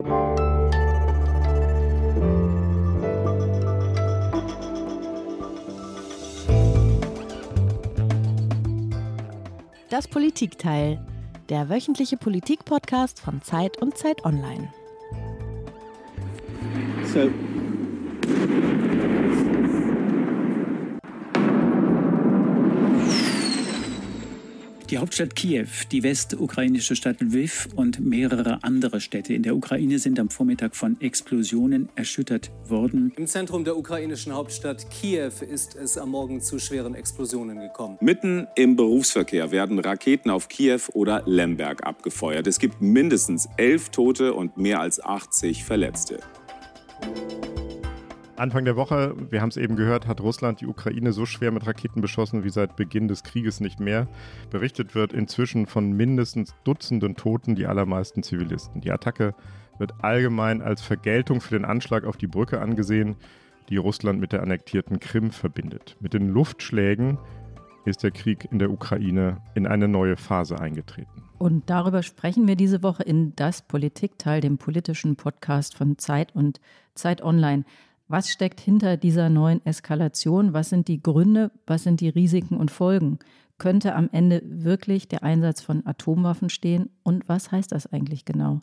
Das Politikteil, der wöchentliche Politik-Podcast von Zeit und Zeit Online. So. Die Hauptstadt Kiew, die westukrainische Stadt Lviv und mehrere andere Städte in der Ukraine sind am Vormittag von Explosionen erschüttert worden. Im Zentrum der ukrainischen Hauptstadt Kiew ist es am Morgen zu schweren Explosionen gekommen. Mitten im Berufsverkehr werden Raketen auf Kiew oder Lemberg abgefeuert. Es gibt mindestens elf Tote und mehr als 80 Verletzte. Anfang der Woche, wir haben es eben gehört, hat Russland die Ukraine so schwer mit Raketen beschossen wie seit Beginn des Krieges nicht mehr. Berichtet wird inzwischen von mindestens Dutzenden Toten, die allermeisten Zivilisten. Die Attacke wird allgemein als Vergeltung für den Anschlag auf die Brücke angesehen, die Russland mit der annektierten Krim verbindet. Mit den Luftschlägen ist der Krieg in der Ukraine in eine neue Phase eingetreten. Und darüber sprechen wir diese Woche in Das Politikteil, dem politischen Podcast von Zeit und Zeit Online. Was steckt hinter dieser neuen Eskalation? Was sind die Gründe? Was sind die Risiken und Folgen? Könnte am Ende wirklich der Einsatz von Atomwaffen stehen? Und was heißt das eigentlich genau?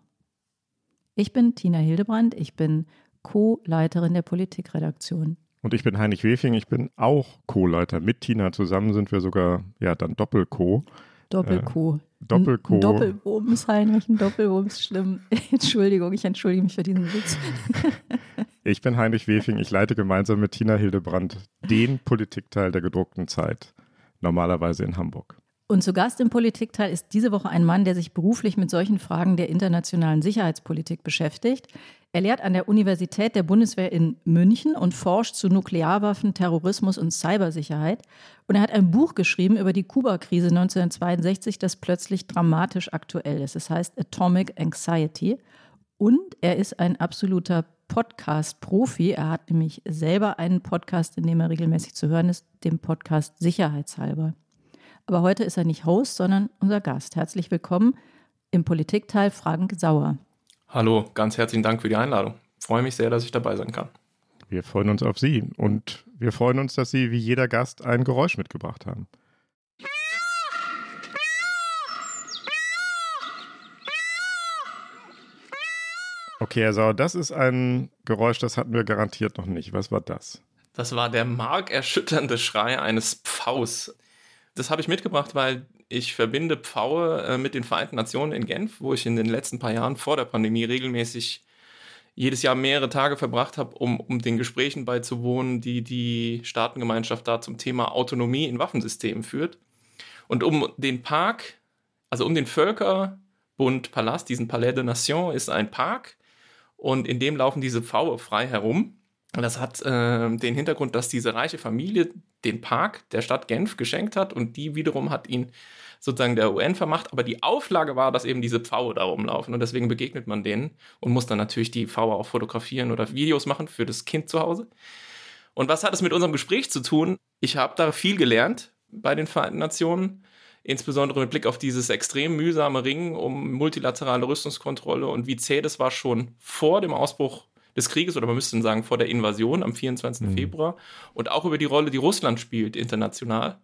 Ich bin Tina Hildebrand. Ich bin Co-Leiterin der Politikredaktion. Und ich bin Heinrich Wefing. Ich bin auch Co-Leiter. Mit Tina zusammen sind wir sogar ja dann Doppel-Co. Doppel-Co. Äh, Doppel-Co. Doppelwumms, Heinrich, ein Doppelwumms, schlimm. Entschuldigung, ich entschuldige mich für diesen Witz. Ich bin Heinrich Wefing. Ich leite gemeinsam mit Tina Hildebrand den Politikteil der gedruckten Zeit, normalerweise in Hamburg. Und zu Gast im Politikteil ist diese Woche ein Mann, der sich beruflich mit solchen Fragen der internationalen Sicherheitspolitik beschäftigt. Er lehrt an der Universität der Bundeswehr in München und forscht zu Nuklearwaffen, Terrorismus und Cybersicherheit. Und er hat ein Buch geschrieben über die Kuba-Krise 1962, das plötzlich dramatisch aktuell ist. Es heißt Atomic Anxiety. Und er ist ein absoluter Podcast-Profi. Er hat nämlich selber einen Podcast, in dem er regelmäßig zu hören ist, dem Podcast Sicherheitshalber. Aber heute ist er nicht Host, sondern unser Gast. Herzlich willkommen im Politikteil Frank Sauer. Hallo, ganz herzlichen Dank für die Einladung. Ich freue mich sehr, dass ich dabei sein kann. Wir freuen uns auf Sie und wir freuen uns, dass Sie wie jeder Gast ein Geräusch mitgebracht haben. Okay, Sauer, das ist ein Geräusch, das hatten wir garantiert noch nicht. Was war das? Das war der markerschütternde Schrei eines Pfaus. Das habe ich mitgebracht, weil ich verbinde Pfaue äh, mit den Vereinten Nationen in Genf, wo ich in den letzten paar Jahren vor der Pandemie regelmäßig jedes Jahr mehrere Tage verbracht habe, um, um den Gesprächen beizuwohnen, die die Staatengemeinschaft da zum Thema Autonomie in Waffensystemen führt. Und um den Park, also um den Völkerbund Palast, diesen Palais de Nation, ist ein Park, und in dem laufen diese Pfaue frei herum. Und das hat äh, den Hintergrund, dass diese reiche Familie den Park der Stadt Genf geschenkt hat und die wiederum hat ihn sozusagen der UN vermacht. Aber die Auflage war, dass eben diese Pfaue da rumlaufen und deswegen begegnet man denen und muss dann natürlich die Pfaue auch fotografieren oder Videos machen für das Kind zu Hause. Und was hat es mit unserem Gespräch zu tun? Ich habe da viel gelernt bei den Vereinten Nationen insbesondere mit Blick auf dieses extrem mühsame Ringen um multilaterale Rüstungskontrolle und wie zäh das war schon vor dem Ausbruch des Krieges oder man müsste sagen vor der Invasion am 24. Mhm. Februar und auch über die Rolle, die Russland spielt international.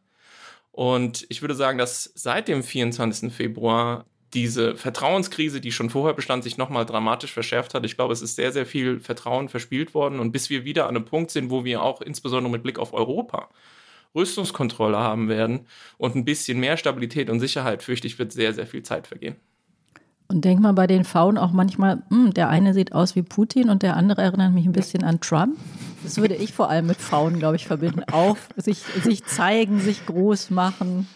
Und ich würde sagen, dass seit dem 24. Februar diese Vertrauenskrise, die schon vorher bestand, sich nochmal dramatisch verschärft hat. Ich glaube, es ist sehr, sehr viel Vertrauen verspielt worden. Und bis wir wieder an einem Punkt sind, wo wir auch insbesondere mit Blick auf Europa Rüstungskontrolle haben werden und ein bisschen mehr Stabilität und Sicherheit, fürchte ich, wird sehr, sehr viel Zeit vergehen. Und denk mal bei den Frauen auch manchmal, mh, hm, der eine sieht aus wie Putin und der andere erinnert mich ein bisschen an Trump. Das würde ich vor allem mit Frauen, glaube ich, verbinden. Auch sich, sich zeigen, sich groß machen,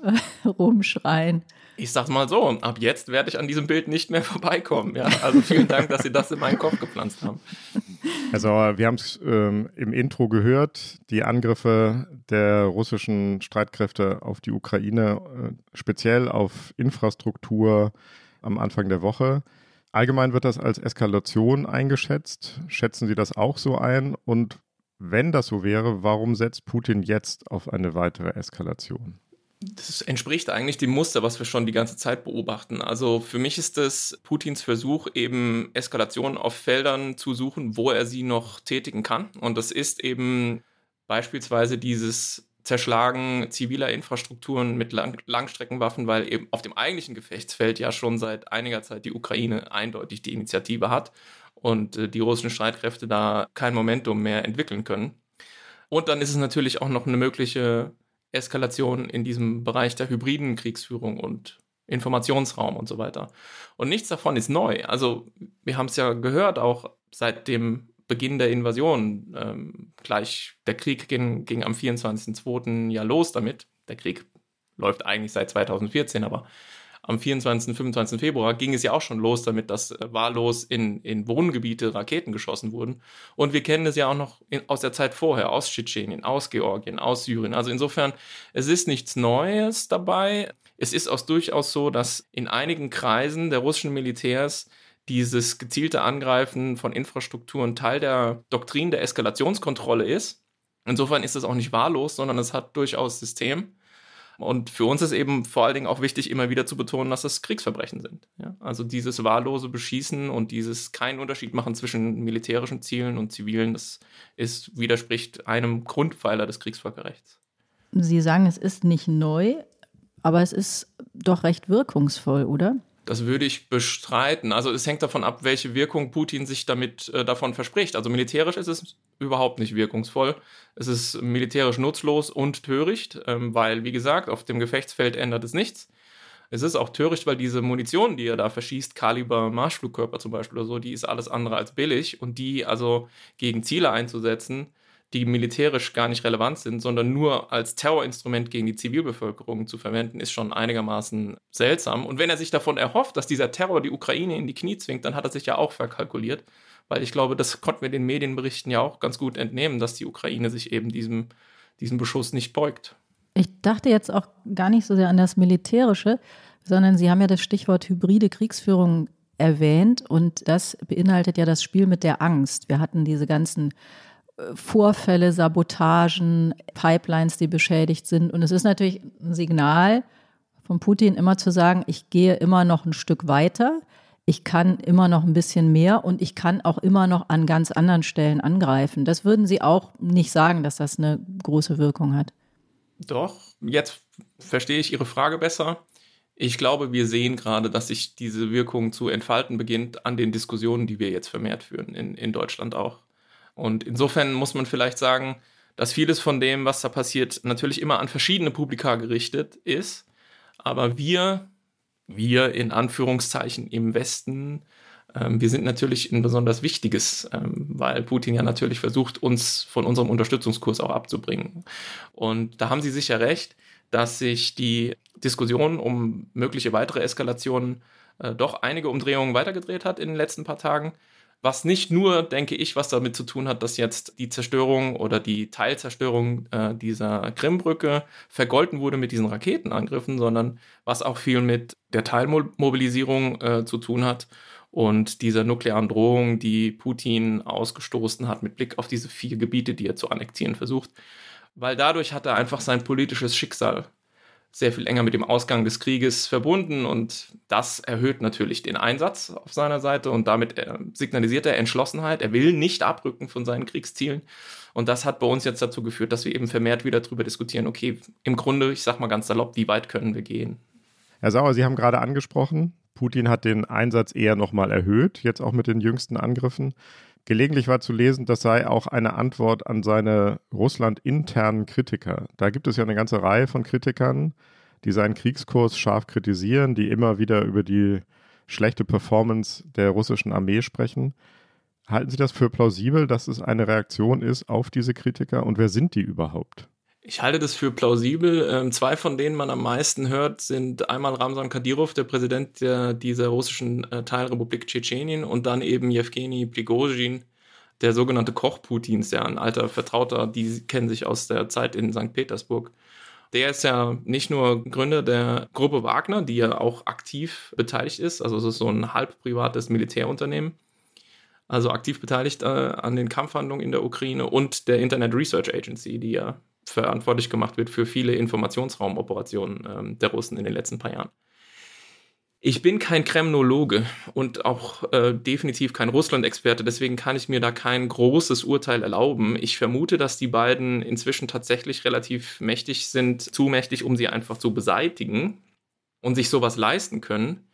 rumschreien. Ich sag's mal so, ab jetzt werde ich an diesem Bild nicht mehr vorbeikommen. Ja? Also vielen Dank, dass Sie das in meinen Kopf gepflanzt haben. Also wir haben es ähm, im Intro gehört, die Angriffe der russischen Streitkräfte auf die Ukraine, äh, speziell auf Infrastruktur am Anfang der Woche. Allgemein wird das als Eskalation eingeschätzt. Schätzen Sie das auch so ein? Und wenn das so wäre, warum setzt Putin jetzt auf eine weitere Eskalation? Das entspricht eigentlich dem Muster, was wir schon die ganze Zeit beobachten. Also für mich ist es Putins Versuch, eben Eskalation auf Feldern zu suchen, wo er sie noch tätigen kann. Und das ist eben beispielsweise dieses Zerschlagen ziviler Infrastrukturen mit Lang Langstreckenwaffen, weil eben auf dem eigentlichen Gefechtsfeld ja schon seit einiger Zeit die Ukraine eindeutig die Initiative hat und äh, die russischen Streitkräfte da kein Momentum mehr entwickeln können. Und dann ist es natürlich auch noch eine mögliche Eskalation in diesem Bereich der hybriden Kriegsführung und Informationsraum und so weiter. Und nichts davon ist neu. Also wir haben es ja gehört, auch seit dem Beginn der Invasion. Ähm, gleich der Krieg ging, ging am 24.02. ja los damit. Der Krieg läuft eigentlich seit 2014, aber am 24. 25. Februar ging es ja auch schon los damit, dass äh, wahllos in, in Wohngebiete Raketen geschossen wurden. Und wir kennen es ja auch noch in, aus der Zeit vorher, aus Tschetschenien, aus Georgien, aus Syrien. Also insofern, es ist nichts Neues dabei. Es ist auch durchaus so, dass in einigen Kreisen der russischen Militärs dieses gezielte Angreifen von Infrastrukturen Teil der Doktrin der Eskalationskontrolle ist. Insofern ist es auch nicht wahllos, sondern es hat durchaus System. Und für uns ist eben vor allen Dingen auch wichtig, immer wieder zu betonen, dass das Kriegsverbrechen sind. Ja? Also dieses wahllose Beschießen und dieses keinen Unterschied machen zwischen militärischen Zielen und zivilen, das ist, widerspricht einem Grundpfeiler des Kriegsvölkerrechts. Sie sagen, es ist nicht neu, aber es ist doch recht wirkungsvoll, oder? Das würde ich bestreiten. Also es hängt davon ab, welche Wirkung Putin sich damit äh, davon verspricht. Also militärisch ist es überhaupt nicht wirkungsvoll. Es ist militärisch nutzlos und töricht, ähm, weil, wie gesagt, auf dem Gefechtsfeld ändert es nichts. Es ist auch töricht, weil diese Munition, die er da verschießt, Kaliber Marschflugkörper zum Beispiel oder so, die ist alles andere als billig und die also gegen Ziele einzusetzen, die militärisch gar nicht relevant sind, sondern nur als Terrorinstrument gegen die Zivilbevölkerung zu verwenden, ist schon einigermaßen seltsam. Und wenn er sich davon erhofft, dass dieser Terror die Ukraine in die Knie zwingt, dann hat er sich ja auch verkalkuliert, weil ich glaube, das konnten wir den Medienberichten ja auch ganz gut entnehmen, dass die Ukraine sich eben diesem, diesem Beschuss nicht beugt. Ich dachte jetzt auch gar nicht so sehr an das Militärische, sondern Sie haben ja das Stichwort hybride Kriegsführung erwähnt und das beinhaltet ja das Spiel mit der Angst. Wir hatten diese ganzen Vorfälle, Sabotagen, Pipelines, die beschädigt sind. Und es ist natürlich ein Signal von Putin immer zu sagen, ich gehe immer noch ein Stück weiter, ich kann immer noch ein bisschen mehr und ich kann auch immer noch an ganz anderen Stellen angreifen. Das würden Sie auch nicht sagen, dass das eine große Wirkung hat. Doch, jetzt verstehe ich Ihre Frage besser. Ich glaube, wir sehen gerade, dass sich diese Wirkung zu entfalten beginnt an den Diskussionen, die wir jetzt vermehrt führen, in, in Deutschland auch. Und insofern muss man vielleicht sagen, dass vieles von dem, was da passiert, natürlich immer an verschiedene Publika gerichtet ist. Aber wir, wir in Anführungszeichen im Westen, ähm, wir sind natürlich ein besonders wichtiges, ähm, weil Putin ja natürlich versucht, uns von unserem Unterstützungskurs auch abzubringen. Und da haben Sie sicher recht, dass sich die Diskussion um mögliche weitere Eskalationen äh, doch einige Umdrehungen weitergedreht hat in den letzten paar Tagen. Was nicht nur, denke ich, was damit zu tun hat, dass jetzt die Zerstörung oder die Teilzerstörung äh, dieser Krimbrücke vergolten wurde mit diesen Raketenangriffen, sondern was auch viel mit der Teilmobilisierung äh, zu tun hat und dieser nuklearen Drohung, die Putin ausgestoßen hat mit Blick auf diese vier Gebiete, die er zu annektieren versucht. Weil dadurch hat er einfach sein politisches Schicksal sehr viel enger mit dem Ausgang des Krieges verbunden und das erhöht natürlich den Einsatz auf seiner Seite und damit äh, signalisiert er Entschlossenheit. Er will nicht abrücken von seinen Kriegszielen und das hat bei uns jetzt dazu geführt, dass wir eben vermehrt wieder darüber diskutieren, okay, im Grunde, ich sag mal ganz salopp, wie weit können wir gehen? Herr Sauer, Sie haben gerade angesprochen, Putin hat den Einsatz eher nochmal erhöht, jetzt auch mit den jüngsten Angriffen. Gelegentlich war zu lesen, das sei auch eine Antwort an seine Russland-internen Kritiker. Da gibt es ja eine ganze Reihe von Kritikern, die seinen Kriegskurs scharf kritisieren, die immer wieder über die schlechte Performance der russischen Armee sprechen. Halten Sie das für plausibel, dass es eine Reaktion ist auf diese Kritiker und wer sind die überhaupt? Ich halte das für plausibel. Ähm, zwei von denen man am meisten hört, sind einmal Ramsan Kadyrov, der Präsident der, dieser russischen äh, Teilrepublik Tschetschenien, und dann eben Jewgeni Prigozhin, der sogenannte Koch Putins, der ein alter Vertrauter, die kennen sich aus der Zeit in St. Petersburg. Der ist ja nicht nur Gründer der Gruppe Wagner, die ja auch aktiv beteiligt ist, also es ist so ein halb privates Militärunternehmen, also aktiv beteiligt äh, an den Kampfhandlungen in der Ukraine und der Internet Research Agency, die ja verantwortlich gemacht wird für viele Informationsraumoperationen ähm, der Russen in den letzten paar Jahren. Ich bin kein Kremnologe und auch äh, definitiv kein Russland-Experte, deswegen kann ich mir da kein großes Urteil erlauben. Ich vermute, dass die beiden inzwischen tatsächlich relativ mächtig sind, zu mächtig, um sie einfach zu beseitigen und sich sowas leisten können.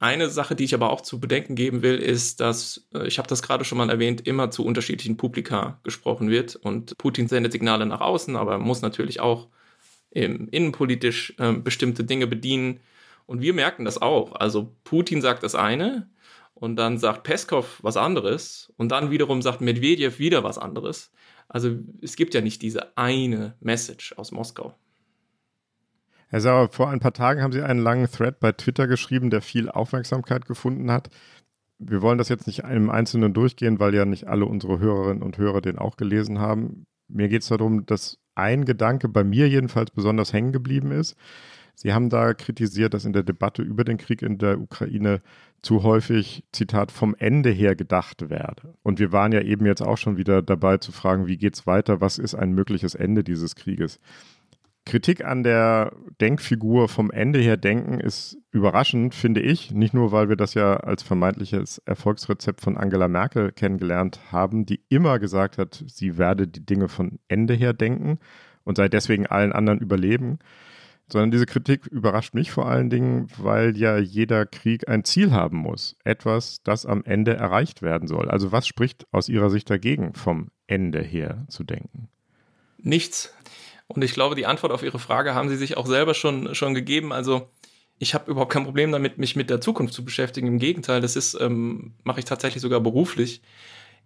Eine Sache, die ich aber auch zu bedenken geben will, ist, dass, äh, ich habe das gerade schon mal erwähnt, immer zu unterschiedlichen Publika gesprochen wird und Putin sendet Signale nach außen, aber muss natürlich auch innenpolitisch äh, bestimmte Dinge bedienen und wir merken das auch. Also Putin sagt das eine und dann sagt Peskov was anderes und dann wiederum sagt Medvedev wieder was anderes. Also es gibt ja nicht diese eine Message aus Moskau. Herr Sauer, vor ein paar Tagen haben Sie einen langen Thread bei Twitter geschrieben, der viel Aufmerksamkeit gefunden hat. Wir wollen das jetzt nicht im Einzelnen durchgehen, weil ja nicht alle unsere Hörerinnen und Hörer den auch gelesen haben. Mir geht es darum, dass ein Gedanke bei mir jedenfalls besonders hängen geblieben ist. Sie haben da kritisiert, dass in der Debatte über den Krieg in der Ukraine zu häufig, Zitat, vom Ende her gedacht werde. Und wir waren ja eben jetzt auch schon wieder dabei zu fragen, wie geht es weiter, was ist ein mögliches Ende dieses Krieges. Kritik an der Denkfigur vom Ende her denken ist überraschend, finde ich. Nicht nur, weil wir das ja als vermeintliches Erfolgsrezept von Angela Merkel kennengelernt haben, die immer gesagt hat, sie werde die Dinge von Ende her denken und sei deswegen allen anderen überleben, sondern diese Kritik überrascht mich vor allen Dingen, weil ja jeder Krieg ein Ziel haben muss. Etwas, das am Ende erreicht werden soll. Also was spricht aus Ihrer Sicht dagegen, vom Ende her zu denken? Nichts. Und ich glaube, die Antwort auf Ihre Frage haben Sie sich auch selber schon, schon gegeben. Also ich habe überhaupt kein Problem damit, mich mit der Zukunft zu beschäftigen. Im Gegenteil, das ist, ähm, mache ich tatsächlich sogar beruflich.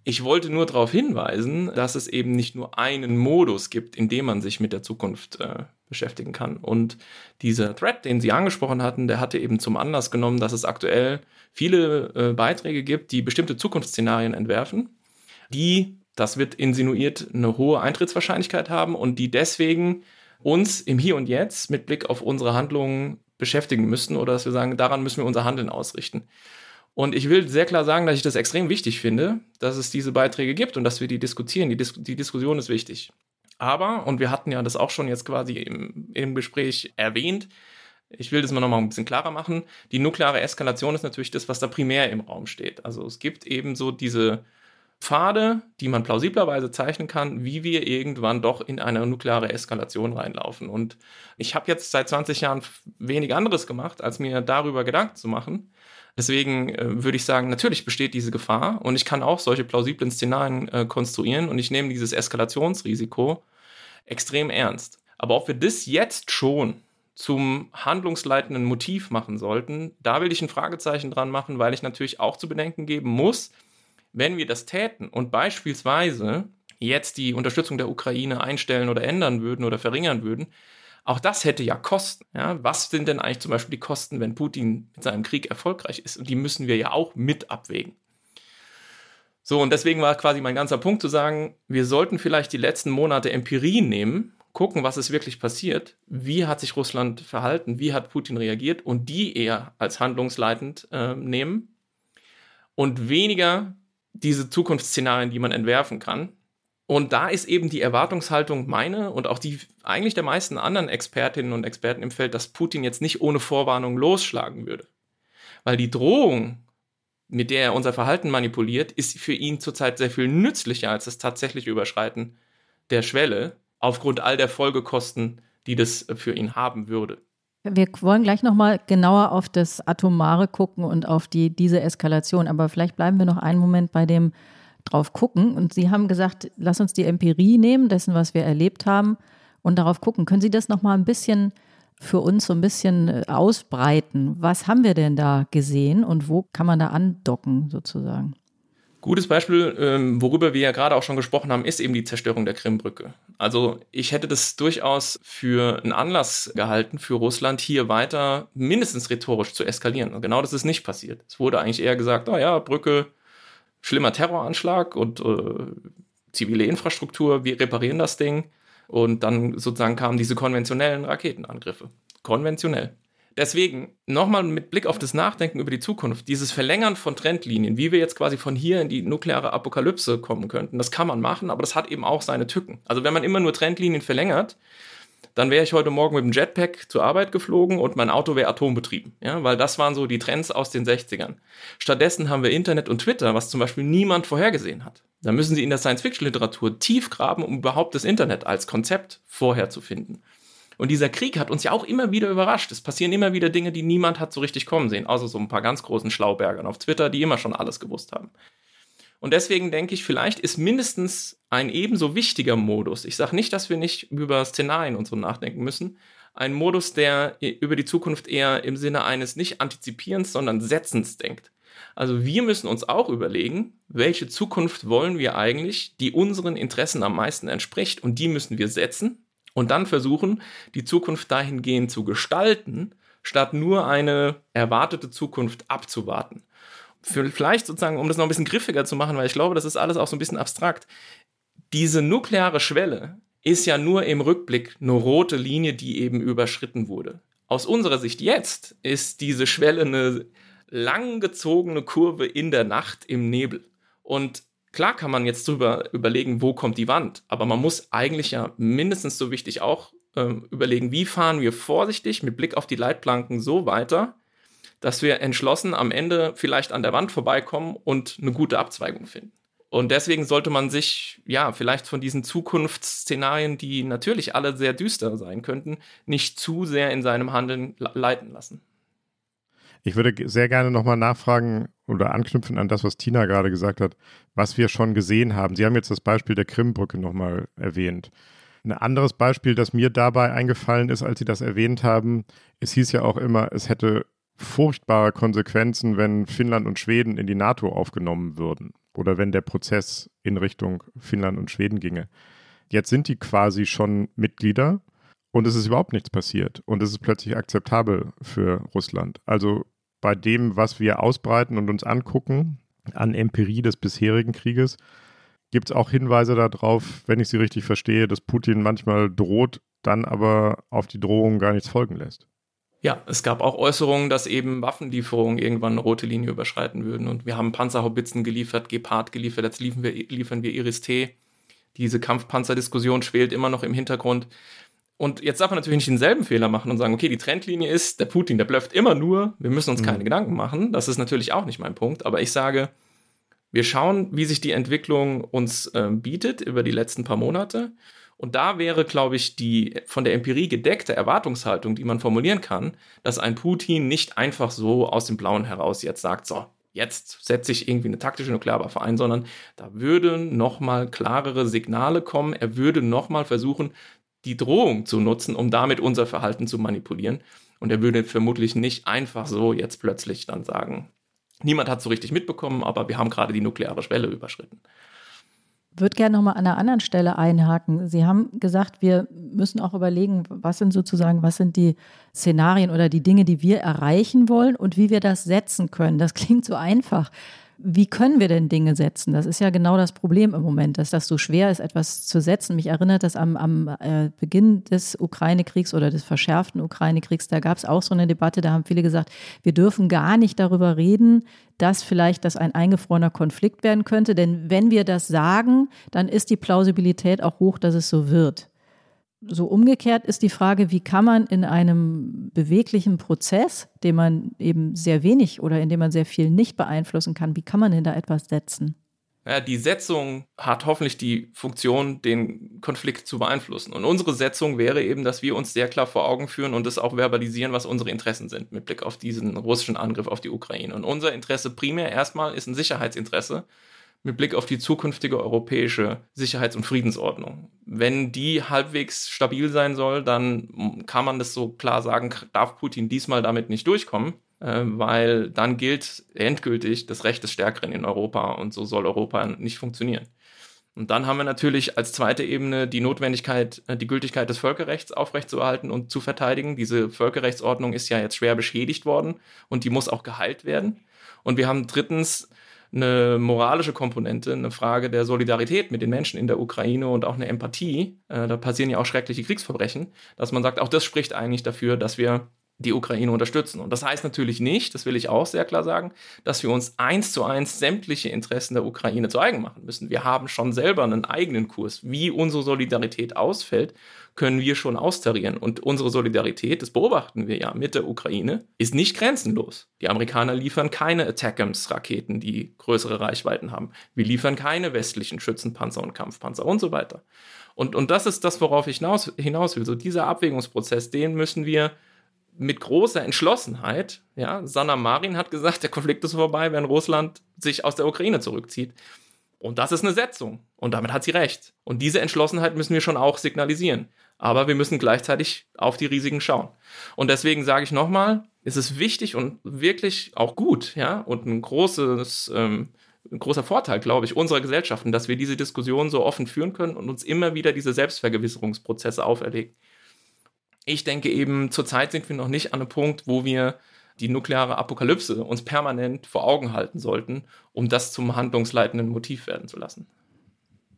Ich wollte nur darauf hinweisen, dass es eben nicht nur einen Modus gibt, in dem man sich mit der Zukunft äh, beschäftigen kann. Und dieser Thread, den Sie angesprochen hatten, der hatte eben zum Anlass genommen, dass es aktuell viele äh, Beiträge gibt, die bestimmte Zukunftsszenarien entwerfen, die, das wird insinuiert, eine hohe Eintrittswahrscheinlichkeit haben und die deswegen uns im Hier und Jetzt mit Blick auf unsere Handlungen beschäftigen müssten oder dass wir sagen, daran müssen wir unser Handeln ausrichten. Und ich will sehr klar sagen, dass ich das extrem wichtig finde, dass es diese Beiträge gibt und dass wir die diskutieren. Die, Dis die Diskussion ist wichtig. Aber, und wir hatten ja das auch schon jetzt quasi im, im Gespräch erwähnt, ich will das mal nochmal ein bisschen klarer machen. Die nukleare Eskalation ist natürlich das, was da primär im Raum steht. Also es gibt eben so diese Pfade, die man plausiblerweise zeichnen kann, wie wir irgendwann doch in eine nukleare Eskalation reinlaufen. Und ich habe jetzt seit 20 Jahren wenig anderes gemacht, als mir darüber Gedanken zu machen. Deswegen äh, würde ich sagen, natürlich besteht diese Gefahr und ich kann auch solche plausiblen Szenarien äh, konstruieren und ich nehme dieses Eskalationsrisiko extrem ernst. Aber ob wir das jetzt schon zum handlungsleitenden Motiv machen sollten, da will ich ein Fragezeichen dran machen, weil ich natürlich auch zu bedenken geben muss, wenn wir das täten und beispielsweise jetzt die Unterstützung der Ukraine einstellen oder ändern würden oder verringern würden, auch das hätte ja Kosten. Ja? Was sind denn eigentlich zum Beispiel die Kosten, wenn Putin mit seinem Krieg erfolgreich ist? Und die müssen wir ja auch mit abwägen. So, und deswegen war quasi mein ganzer Punkt zu sagen, wir sollten vielleicht die letzten Monate Empirie nehmen, gucken, was ist wirklich passiert, wie hat sich Russland verhalten, wie hat Putin reagiert und die eher als handlungsleitend äh, nehmen und weniger diese Zukunftsszenarien, die man entwerfen kann, und da ist eben die Erwartungshaltung meine und auch die eigentlich der meisten anderen Expertinnen und Experten im Feld, dass Putin jetzt nicht ohne Vorwarnung losschlagen würde. Weil die Drohung, mit der er unser Verhalten manipuliert, ist für ihn zurzeit sehr viel nützlicher als das tatsächliche Überschreiten der Schwelle, aufgrund all der Folgekosten, die das für ihn haben würde. Wir wollen gleich nochmal genauer auf das Atomare gucken und auf die, diese Eskalation, aber vielleicht bleiben wir noch einen Moment bei dem drauf gucken. Und Sie haben gesagt, lass uns die Empirie nehmen, dessen, was wir erlebt haben, und darauf gucken. Können Sie das nochmal ein bisschen für uns so ein bisschen äh, ausbreiten? Was haben wir denn da gesehen und wo kann man da andocken sozusagen? Gutes Beispiel, ähm, worüber wir ja gerade auch schon gesprochen haben, ist eben die Zerstörung der Krimbrücke. Also ich hätte das durchaus für einen Anlass gehalten, für Russland hier weiter mindestens rhetorisch zu eskalieren. Und genau das ist nicht passiert. Es wurde eigentlich eher gesagt, oh ja, Brücke schlimmer Terroranschlag und äh, zivile Infrastruktur, wir reparieren das Ding. Und dann sozusagen kamen diese konventionellen Raketenangriffe. Konventionell. Deswegen nochmal mit Blick auf das Nachdenken über die Zukunft, dieses Verlängern von Trendlinien, wie wir jetzt quasi von hier in die nukleare Apokalypse kommen könnten, das kann man machen, aber das hat eben auch seine Tücken. Also wenn man immer nur Trendlinien verlängert, dann wäre ich heute Morgen mit dem Jetpack zur Arbeit geflogen und mein Auto wäre atombetrieben. Ja, weil das waren so die Trends aus den 60ern. Stattdessen haben wir Internet und Twitter, was zum Beispiel niemand vorhergesehen hat. Da müssen Sie in der Science-Fiction-Literatur tief graben, um überhaupt das Internet als Konzept vorherzufinden. Und dieser Krieg hat uns ja auch immer wieder überrascht. Es passieren immer wieder Dinge, die niemand hat so richtig kommen sehen, außer so ein paar ganz großen Schlaubergern auf Twitter, die immer schon alles gewusst haben. Und deswegen denke ich, vielleicht ist mindestens ein ebenso wichtiger Modus, ich sage nicht, dass wir nicht über Szenarien und so nachdenken müssen, ein Modus, der über die Zukunft eher im Sinne eines nicht Antizipierens, sondern Setzens denkt. Also wir müssen uns auch überlegen, welche Zukunft wollen wir eigentlich, die unseren Interessen am meisten entspricht und die müssen wir setzen und dann versuchen, die Zukunft dahingehend zu gestalten, statt nur eine erwartete Zukunft abzuwarten. Vielleicht sozusagen, um das noch ein bisschen griffiger zu machen, weil ich glaube, das ist alles auch so ein bisschen abstrakt. Diese nukleare Schwelle ist ja nur im Rückblick eine rote Linie, die eben überschritten wurde. Aus unserer Sicht jetzt ist diese Schwelle eine langgezogene Kurve in der Nacht im Nebel. Und Klar kann man jetzt drüber überlegen, wo kommt die Wand, aber man muss eigentlich ja mindestens so wichtig auch äh, überlegen, wie fahren wir vorsichtig mit Blick auf die Leitplanken so weiter, dass wir entschlossen am Ende vielleicht an der Wand vorbeikommen und eine gute Abzweigung finden. Und deswegen sollte man sich, ja, vielleicht von diesen Zukunftsszenarien, die natürlich alle sehr düster sein könnten, nicht zu sehr in seinem Handeln leiten lassen. Ich würde sehr gerne nochmal nachfragen oder anknüpfen an das, was Tina gerade gesagt hat, was wir schon gesehen haben. Sie haben jetzt das Beispiel der Krimbrücke nochmal erwähnt. Ein anderes Beispiel, das mir dabei eingefallen ist, als Sie das erwähnt haben, es hieß ja auch immer, es hätte furchtbare Konsequenzen, wenn Finnland und Schweden in die NATO aufgenommen würden oder wenn der Prozess in Richtung Finnland und Schweden ginge. Jetzt sind die quasi schon Mitglieder und es ist überhaupt nichts passiert und es ist plötzlich akzeptabel für Russland. Also bei dem, was wir ausbreiten und uns angucken, an Empirie des bisherigen Krieges, gibt es auch Hinweise darauf, wenn ich sie richtig verstehe, dass Putin manchmal droht, dann aber auf die Drohung gar nichts folgen lässt. Ja, es gab auch Äußerungen, dass eben Waffenlieferungen irgendwann eine rote Linie überschreiten würden. Und wir haben Panzerhaubitzen geliefert, Gepard geliefert, jetzt liefern wir, liefern wir Iris-T. Diese Kampfpanzerdiskussion schwelt immer noch im Hintergrund. Und jetzt darf man natürlich nicht denselben Fehler machen und sagen, okay, die Trendlinie ist, der Putin, der blöfft immer nur, wir müssen uns mhm. keine Gedanken machen. Das ist natürlich auch nicht mein Punkt. Aber ich sage, wir schauen, wie sich die Entwicklung uns äh, bietet über die letzten paar Monate. Und da wäre, glaube ich, die von der Empirie gedeckte Erwartungshaltung, die man formulieren kann, dass ein Putin nicht einfach so aus dem Blauen heraus jetzt sagt, so, jetzt setze ich irgendwie eine taktische Nuklearwaffe ein, sondern da würden nochmal klarere Signale kommen. Er würde nochmal versuchen, die Drohung zu nutzen, um damit unser Verhalten zu manipulieren. Und er würde vermutlich nicht einfach so jetzt plötzlich dann sagen, niemand hat so richtig mitbekommen, aber wir haben gerade die nukleare Schwelle überschritten würde gerne nochmal an einer anderen Stelle einhaken. Sie haben gesagt, wir müssen auch überlegen, was sind sozusagen, was sind die Szenarien oder die Dinge, die wir erreichen wollen und wie wir das setzen können. Das klingt so einfach wie können wir denn Dinge setzen? Das ist ja genau das Problem im Moment, dass das so schwer ist, etwas zu setzen. Mich erinnert das am, am äh, Beginn des Ukraine-Kriegs oder des verschärften Ukraine-Kriegs. Da gab es auch so eine Debatte, da haben viele gesagt, wir dürfen gar nicht darüber reden, dass vielleicht das ein eingefrorener Konflikt werden könnte. Denn wenn wir das sagen, dann ist die Plausibilität auch hoch, dass es so wird so umgekehrt ist die Frage, wie kann man in einem beweglichen Prozess, den man eben sehr wenig oder in dem man sehr viel nicht beeinflussen kann, wie kann man denn da etwas setzen? Ja, die Setzung hat hoffentlich die Funktion, den Konflikt zu beeinflussen. Und unsere Setzung wäre eben, dass wir uns sehr klar vor Augen führen und es auch verbalisieren, was unsere Interessen sind mit Blick auf diesen russischen Angriff auf die Ukraine. Und unser Interesse primär erstmal ist ein Sicherheitsinteresse mit Blick auf die zukünftige europäische Sicherheits- und Friedensordnung. Wenn die halbwegs stabil sein soll, dann kann man das so klar sagen, darf Putin diesmal damit nicht durchkommen, äh, weil dann gilt endgültig das Recht des Stärkeren in Europa und so soll Europa nicht funktionieren. Und dann haben wir natürlich als zweite Ebene die Notwendigkeit, äh, die Gültigkeit des Völkerrechts aufrechtzuerhalten und zu verteidigen. Diese Völkerrechtsordnung ist ja jetzt schwer beschädigt worden und die muss auch geheilt werden. Und wir haben drittens eine moralische Komponente, eine Frage der Solidarität mit den Menschen in der Ukraine und auch eine Empathie. Äh, da passieren ja auch schreckliche Kriegsverbrechen, dass man sagt, auch das spricht eigentlich dafür, dass wir die Ukraine unterstützen. Und das heißt natürlich nicht, das will ich auch sehr klar sagen, dass wir uns eins zu eins sämtliche Interessen der Ukraine zu eigen machen müssen. Wir haben schon selber einen eigenen Kurs. Wie unsere Solidarität ausfällt, können wir schon austarieren. Und unsere Solidarität, das beobachten wir ja mit der Ukraine, ist nicht grenzenlos. Die Amerikaner liefern keine Attackams-Raketen, die größere Reichweiten haben. Wir liefern keine westlichen Schützenpanzer und Kampfpanzer und so weiter. Und, und das ist das, worauf ich hinaus, hinaus will. So dieser Abwägungsprozess, den müssen wir mit großer Entschlossenheit, ja, Sanna Marin hat gesagt, der Konflikt ist vorbei, wenn Russland sich aus der Ukraine zurückzieht. Und das ist eine Setzung. Und damit hat sie recht. Und diese Entschlossenheit müssen wir schon auch signalisieren. Aber wir müssen gleichzeitig auf die Risiken schauen. Und deswegen sage ich nochmal, es ist wichtig und wirklich auch gut, ja, und ein großes, ähm, ein großer Vorteil, glaube ich, unserer Gesellschaften, dass wir diese Diskussion so offen führen können und uns immer wieder diese Selbstvergewisserungsprozesse auferlegen. Ich denke eben, zurzeit sind wir noch nicht an einem Punkt, wo wir die nukleare Apokalypse uns permanent vor Augen halten sollten, um das zum handlungsleitenden Motiv werden zu lassen.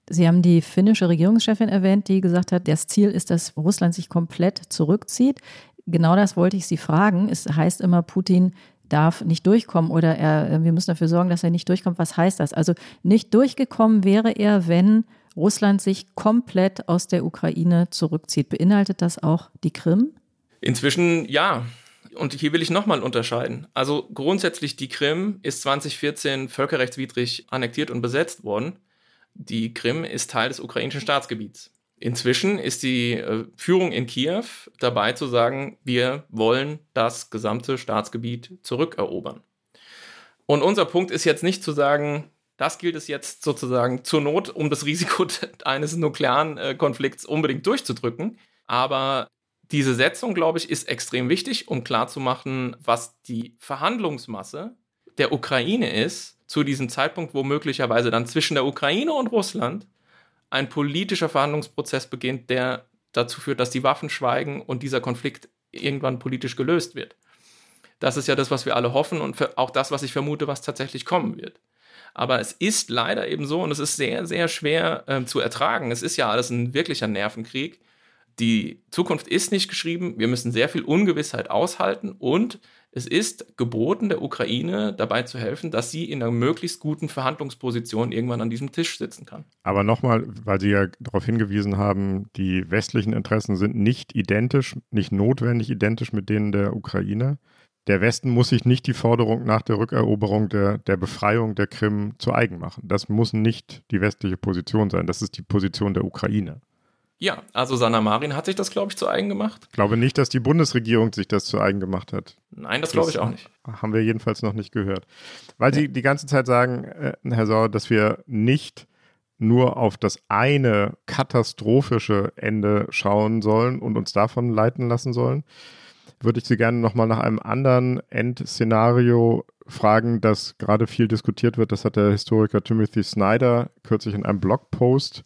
Sie haben die finnische Regierungschefin erwähnt, die gesagt hat, das Ziel ist, dass Russland sich komplett zurückzieht. Genau das wollte ich Sie fragen. Es heißt immer, Putin darf nicht durchkommen oder er, wir müssen dafür sorgen, dass er nicht durchkommt. Was heißt das? Also nicht durchgekommen wäre er, wenn Russland sich komplett aus der Ukraine zurückzieht. Beinhaltet das auch die Krim? Inzwischen ja. Und hier will ich nochmal unterscheiden. Also grundsätzlich die Krim ist 2014 völkerrechtswidrig annektiert und besetzt worden. Die Krim ist Teil des ukrainischen Staatsgebiets. Inzwischen ist die äh, Führung in Kiew dabei zu sagen, wir wollen das gesamte Staatsgebiet zurückerobern. Und unser Punkt ist jetzt nicht zu sagen, das gilt es jetzt sozusagen zur Not, um das Risiko eines nuklearen äh, Konflikts unbedingt durchzudrücken. Aber diese Setzung, glaube ich, ist extrem wichtig, um klarzumachen, was die Verhandlungsmasse der Ukraine ist, zu diesem Zeitpunkt, wo möglicherweise dann zwischen der Ukraine und Russland ein politischer Verhandlungsprozess beginnt, der dazu führt, dass die Waffen schweigen und dieser Konflikt irgendwann politisch gelöst wird. Das ist ja das, was wir alle hoffen und auch das, was ich vermute, was tatsächlich kommen wird. Aber es ist leider eben so und es ist sehr, sehr schwer äh, zu ertragen. Es ist ja alles ein wirklicher Nervenkrieg. Die Zukunft ist nicht geschrieben. Wir müssen sehr viel Ungewissheit aushalten und es ist geboten, der Ukraine dabei zu helfen, dass sie in einer möglichst guten Verhandlungsposition irgendwann an diesem Tisch sitzen kann. Aber nochmal, weil Sie ja darauf hingewiesen haben, die westlichen Interessen sind nicht identisch, nicht notwendig identisch mit denen der Ukraine der Westen muss sich nicht die Forderung nach der Rückeroberung der, der Befreiung der Krim zu eigen machen. Das muss nicht die westliche Position sein. Das ist die Position der Ukraine. Ja, also Sanna Marin hat sich das, glaube ich, zu eigen gemacht. Ich glaube nicht, dass die Bundesregierung sich das zu eigen gemacht hat. Nein, das glaube ich auch nicht. Haben wir jedenfalls noch nicht gehört. Weil ja. Sie die ganze Zeit sagen, äh, Herr Sauer, dass wir nicht nur auf das eine katastrophische Ende schauen sollen und uns davon leiten lassen sollen, würde ich Sie gerne nochmal nach einem anderen Endszenario fragen, das gerade viel diskutiert wird. Das hat der Historiker Timothy Snyder kürzlich in einem Blogpost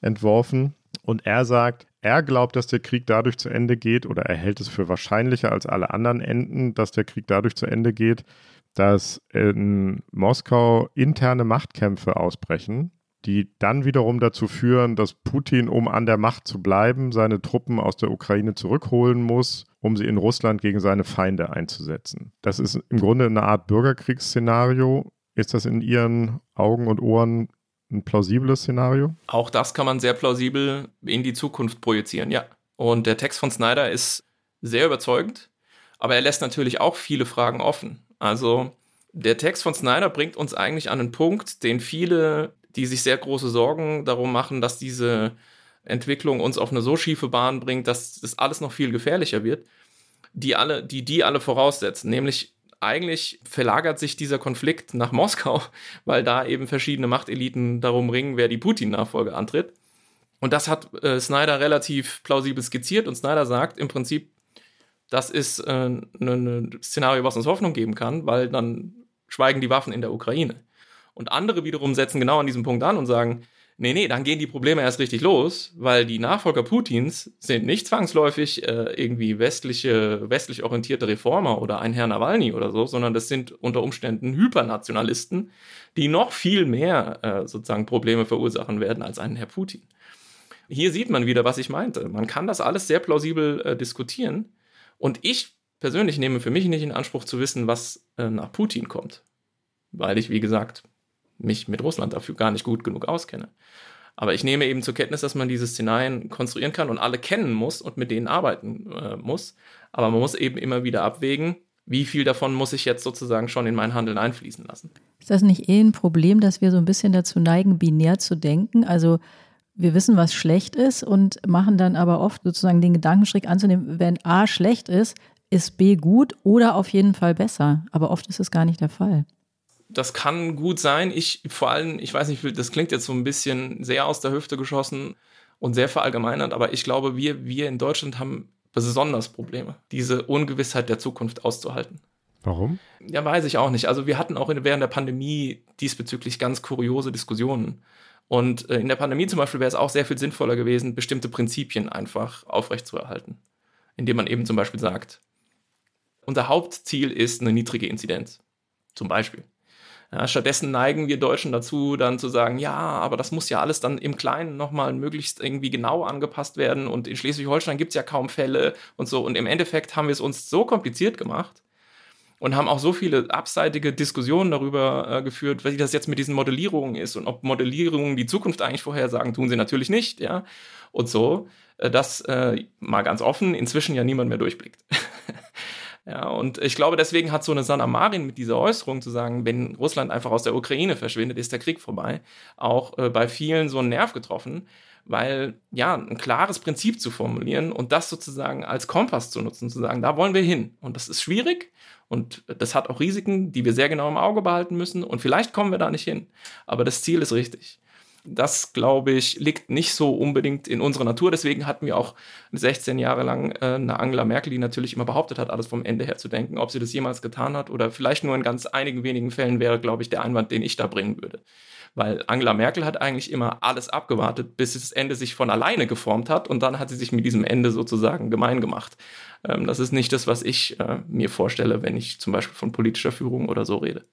entworfen. Und er sagt, er glaubt, dass der Krieg dadurch zu Ende geht, oder er hält es für wahrscheinlicher als alle anderen Enden, dass der Krieg dadurch zu Ende geht, dass in Moskau interne Machtkämpfe ausbrechen, die dann wiederum dazu führen, dass Putin, um an der Macht zu bleiben, seine Truppen aus der Ukraine zurückholen muss, um sie in Russland gegen seine Feinde einzusetzen. Das ist im Grunde eine Art Bürgerkriegsszenario. Ist das in Ihren Augen und Ohren ein plausibles Szenario? Auch das kann man sehr plausibel in die Zukunft projizieren, ja. Und der Text von Snyder ist sehr überzeugend, aber er lässt natürlich auch viele Fragen offen. Also der Text von Snyder bringt uns eigentlich an einen Punkt, den viele die sich sehr große Sorgen darum machen, dass diese Entwicklung uns auf eine so schiefe Bahn bringt, dass das alles noch viel gefährlicher wird, die alle, die die alle voraussetzen, nämlich eigentlich verlagert sich dieser Konflikt nach Moskau, weil da eben verschiedene Machteliten darum ringen, wer die Putin-Nachfolge antritt. Und das hat äh, Snyder relativ plausibel skizziert und Snyder sagt im Prinzip, das ist äh, ein ne, ne Szenario, was uns Hoffnung geben kann, weil dann schweigen die Waffen in der Ukraine. Und andere wiederum setzen genau an diesem Punkt an und sagen, nee, nee, dann gehen die Probleme erst richtig los, weil die Nachfolger Putins sind nicht zwangsläufig äh, irgendwie westliche, westlich orientierte Reformer oder ein Herr Nawalny oder so, sondern das sind unter Umständen Hypernationalisten, die noch viel mehr äh, sozusagen Probleme verursachen werden als ein Herr Putin. Hier sieht man wieder, was ich meinte. Man kann das alles sehr plausibel äh, diskutieren. Und ich persönlich nehme für mich nicht in Anspruch zu wissen, was äh, nach Putin kommt, weil ich, wie gesagt, mich mit Russland dafür gar nicht gut genug auskenne. Aber ich nehme eben zur Kenntnis, dass man diese Szenarien konstruieren kann und alle kennen muss und mit denen arbeiten äh, muss. Aber man muss eben immer wieder abwägen, wie viel davon muss ich jetzt sozusagen schon in mein Handeln einfließen lassen. Ist das nicht eh ein Problem, dass wir so ein bisschen dazu neigen, binär zu denken? Also wir wissen, was schlecht ist und machen dann aber oft sozusagen den Gedankenschritt anzunehmen, wenn A schlecht ist, ist B gut oder auf jeden Fall besser. Aber oft ist es gar nicht der Fall. Das kann gut sein. Ich vor allem, ich weiß nicht, das klingt jetzt so ein bisschen sehr aus der Hüfte geschossen und sehr verallgemeinert, aber ich glaube, wir, wir in Deutschland haben besonders Probleme, diese Ungewissheit der Zukunft auszuhalten. Warum? Ja, weiß ich auch nicht. Also wir hatten auch während der Pandemie diesbezüglich ganz kuriose Diskussionen. Und äh, in der Pandemie zum Beispiel wäre es auch sehr viel sinnvoller gewesen, bestimmte Prinzipien einfach aufrechtzuerhalten. Indem man eben zum Beispiel sagt, unser Hauptziel ist eine niedrige Inzidenz. Zum Beispiel. Ja, stattdessen neigen wir Deutschen dazu, dann zu sagen, ja, aber das muss ja alles dann im Kleinen nochmal möglichst irgendwie genau angepasst werden und in Schleswig-Holstein gibt es ja kaum Fälle und so. Und im Endeffekt haben wir es uns so kompliziert gemacht und haben auch so viele abseitige Diskussionen darüber äh, geführt, wie das jetzt mit diesen Modellierungen ist und ob Modellierungen die Zukunft eigentlich vorhersagen, tun sie natürlich nicht, ja. Und so, äh, dass äh, mal ganz offen inzwischen ja niemand mehr durchblickt. Ja, und ich glaube, deswegen hat so eine Sanna Marin mit dieser Äußerung zu sagen, wenn Russland einfach aus der Ukraine verschwindet, ist der Krieg vorbei, auch äh, bei vielen so einen Nerv getroffen, weil ja, ein klares Prinzip zu formulieren und das sozusagen als Kompass zu nutzen, zu sagen, da wollen wir hin. Und das ist schwierig und das hat auch Risiken, die wir sehr genau im Auge behalten müssen und vielleicht kommen wir da nicht hin. Aber das Ziel ist richtig das, glaube ich, liegt nicht so unbedingt in unserer Natur. Deswegen hatten wir auch 16 Jahre lang äh, eine Angela Merkel, die natürlich immer behauptet hat, alles vom Ende her zu denken. Ob sie das jemals getan hat oder vielleicht nur in ganz einigen wenigen Fällen wäre, glaube ich, der Einwand, den ich da bringen würde. Weil Angela Merkel hat eigentlich immer alles abgewartet, bis das Ende sich von alleine geformt hat und dann hat sie sich mit diesem Ende sozusagen gemein gemacht. Ähm, das ist nicht das, was ich äh, mir vorstelle, wenn ich zum Beispiel von politischer Führung oder so rede.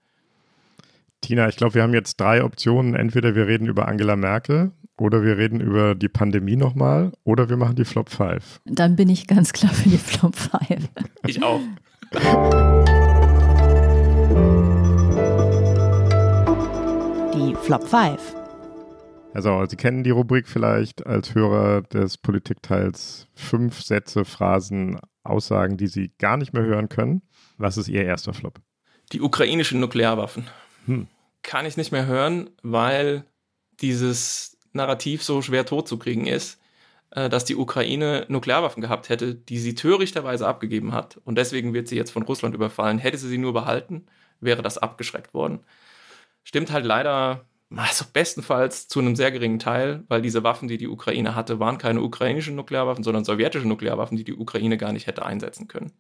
Tina, ich glaube, wir haben jetzt drei Optionen. Entweder wir reden über Angela Merkel oder wir reden über die Pandemie nochmal oder wir machen die Flop 5. Dann bin ich ganz klar für die Flop 5. Ich auch. Die Flop 5. Also, Sie kennen die Rubrik vielleicht als Hörer des Politikteils. Fünf Sätze, Phrasen, Aussagen, die Sie gar nicht mehr hören können. Was ist Ihr erster Flop? Die ukrainischen Nuklearwaffen. Hm. Kann ich nicht mehr hören, weil dieses Narrativ so schwer totzukriegen ist, äh, dass die Ukraine Nuklearwaffen gehabt hätte, die sie törichterweise abgegeben hat. Und deswegen wird sie jetzt von Russland überfallen. Hätte sie sie nur behalten, wäre das abgeschreckt worden. Stimmt halt leider, also bestenfalls zu einem sehr geringen Teil, weil diese Waffen, die die Ukraine hatte, waren keine ukrainischen Nuklearwaffen, sondern sowjetische Nuklearwaffen, die die Ukraine gar nicht hätte einsetzen können.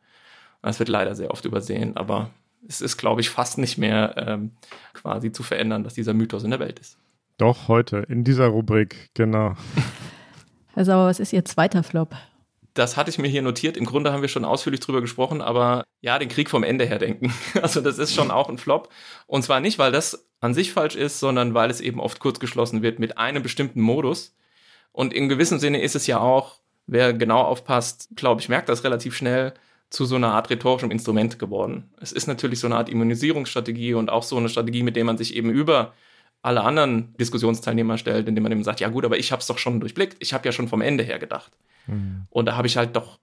Das wird leider sehr oft übersehen, aber es ist, glaube ich, fast nicht mehr ähm, quasi zu verändern, dass dieser Mythos in der Welt ist. Doch, heute, in dieser Rubrik, genau. Herr Sauer, was ist Ihr zweiter Flop? Das hatte ich mir hier notiert. Im Grunde haben wir schon ausführlich drüber gesprochen, aber ja, den Krieg vom Ende her denken. Also, das ist schon auch ein Flop. Und zwar nicht, weil das an sich falsch ist, sondern weil es eben oft kurzgeschlossen wird mit einem bestimmten Modus. Und in gewissem Sinne ist es ja auch, wer genau aufpasst, glaube ich, merkt das relativ schnell, zu so einer Art rhetorischem Instrument geworden. Es ist natürlich so eine Art Immunisierungsstrategie und auch so eine Strategie, mit der man sich eben über alle anderen Diskussionsteilnehmer stellt, indem man eben sagt, ja gut, aber ich habe es doch schon durchblickt, ich habe ja schon vom Ende her gedacht. Mhm. Und da habe ich halt doch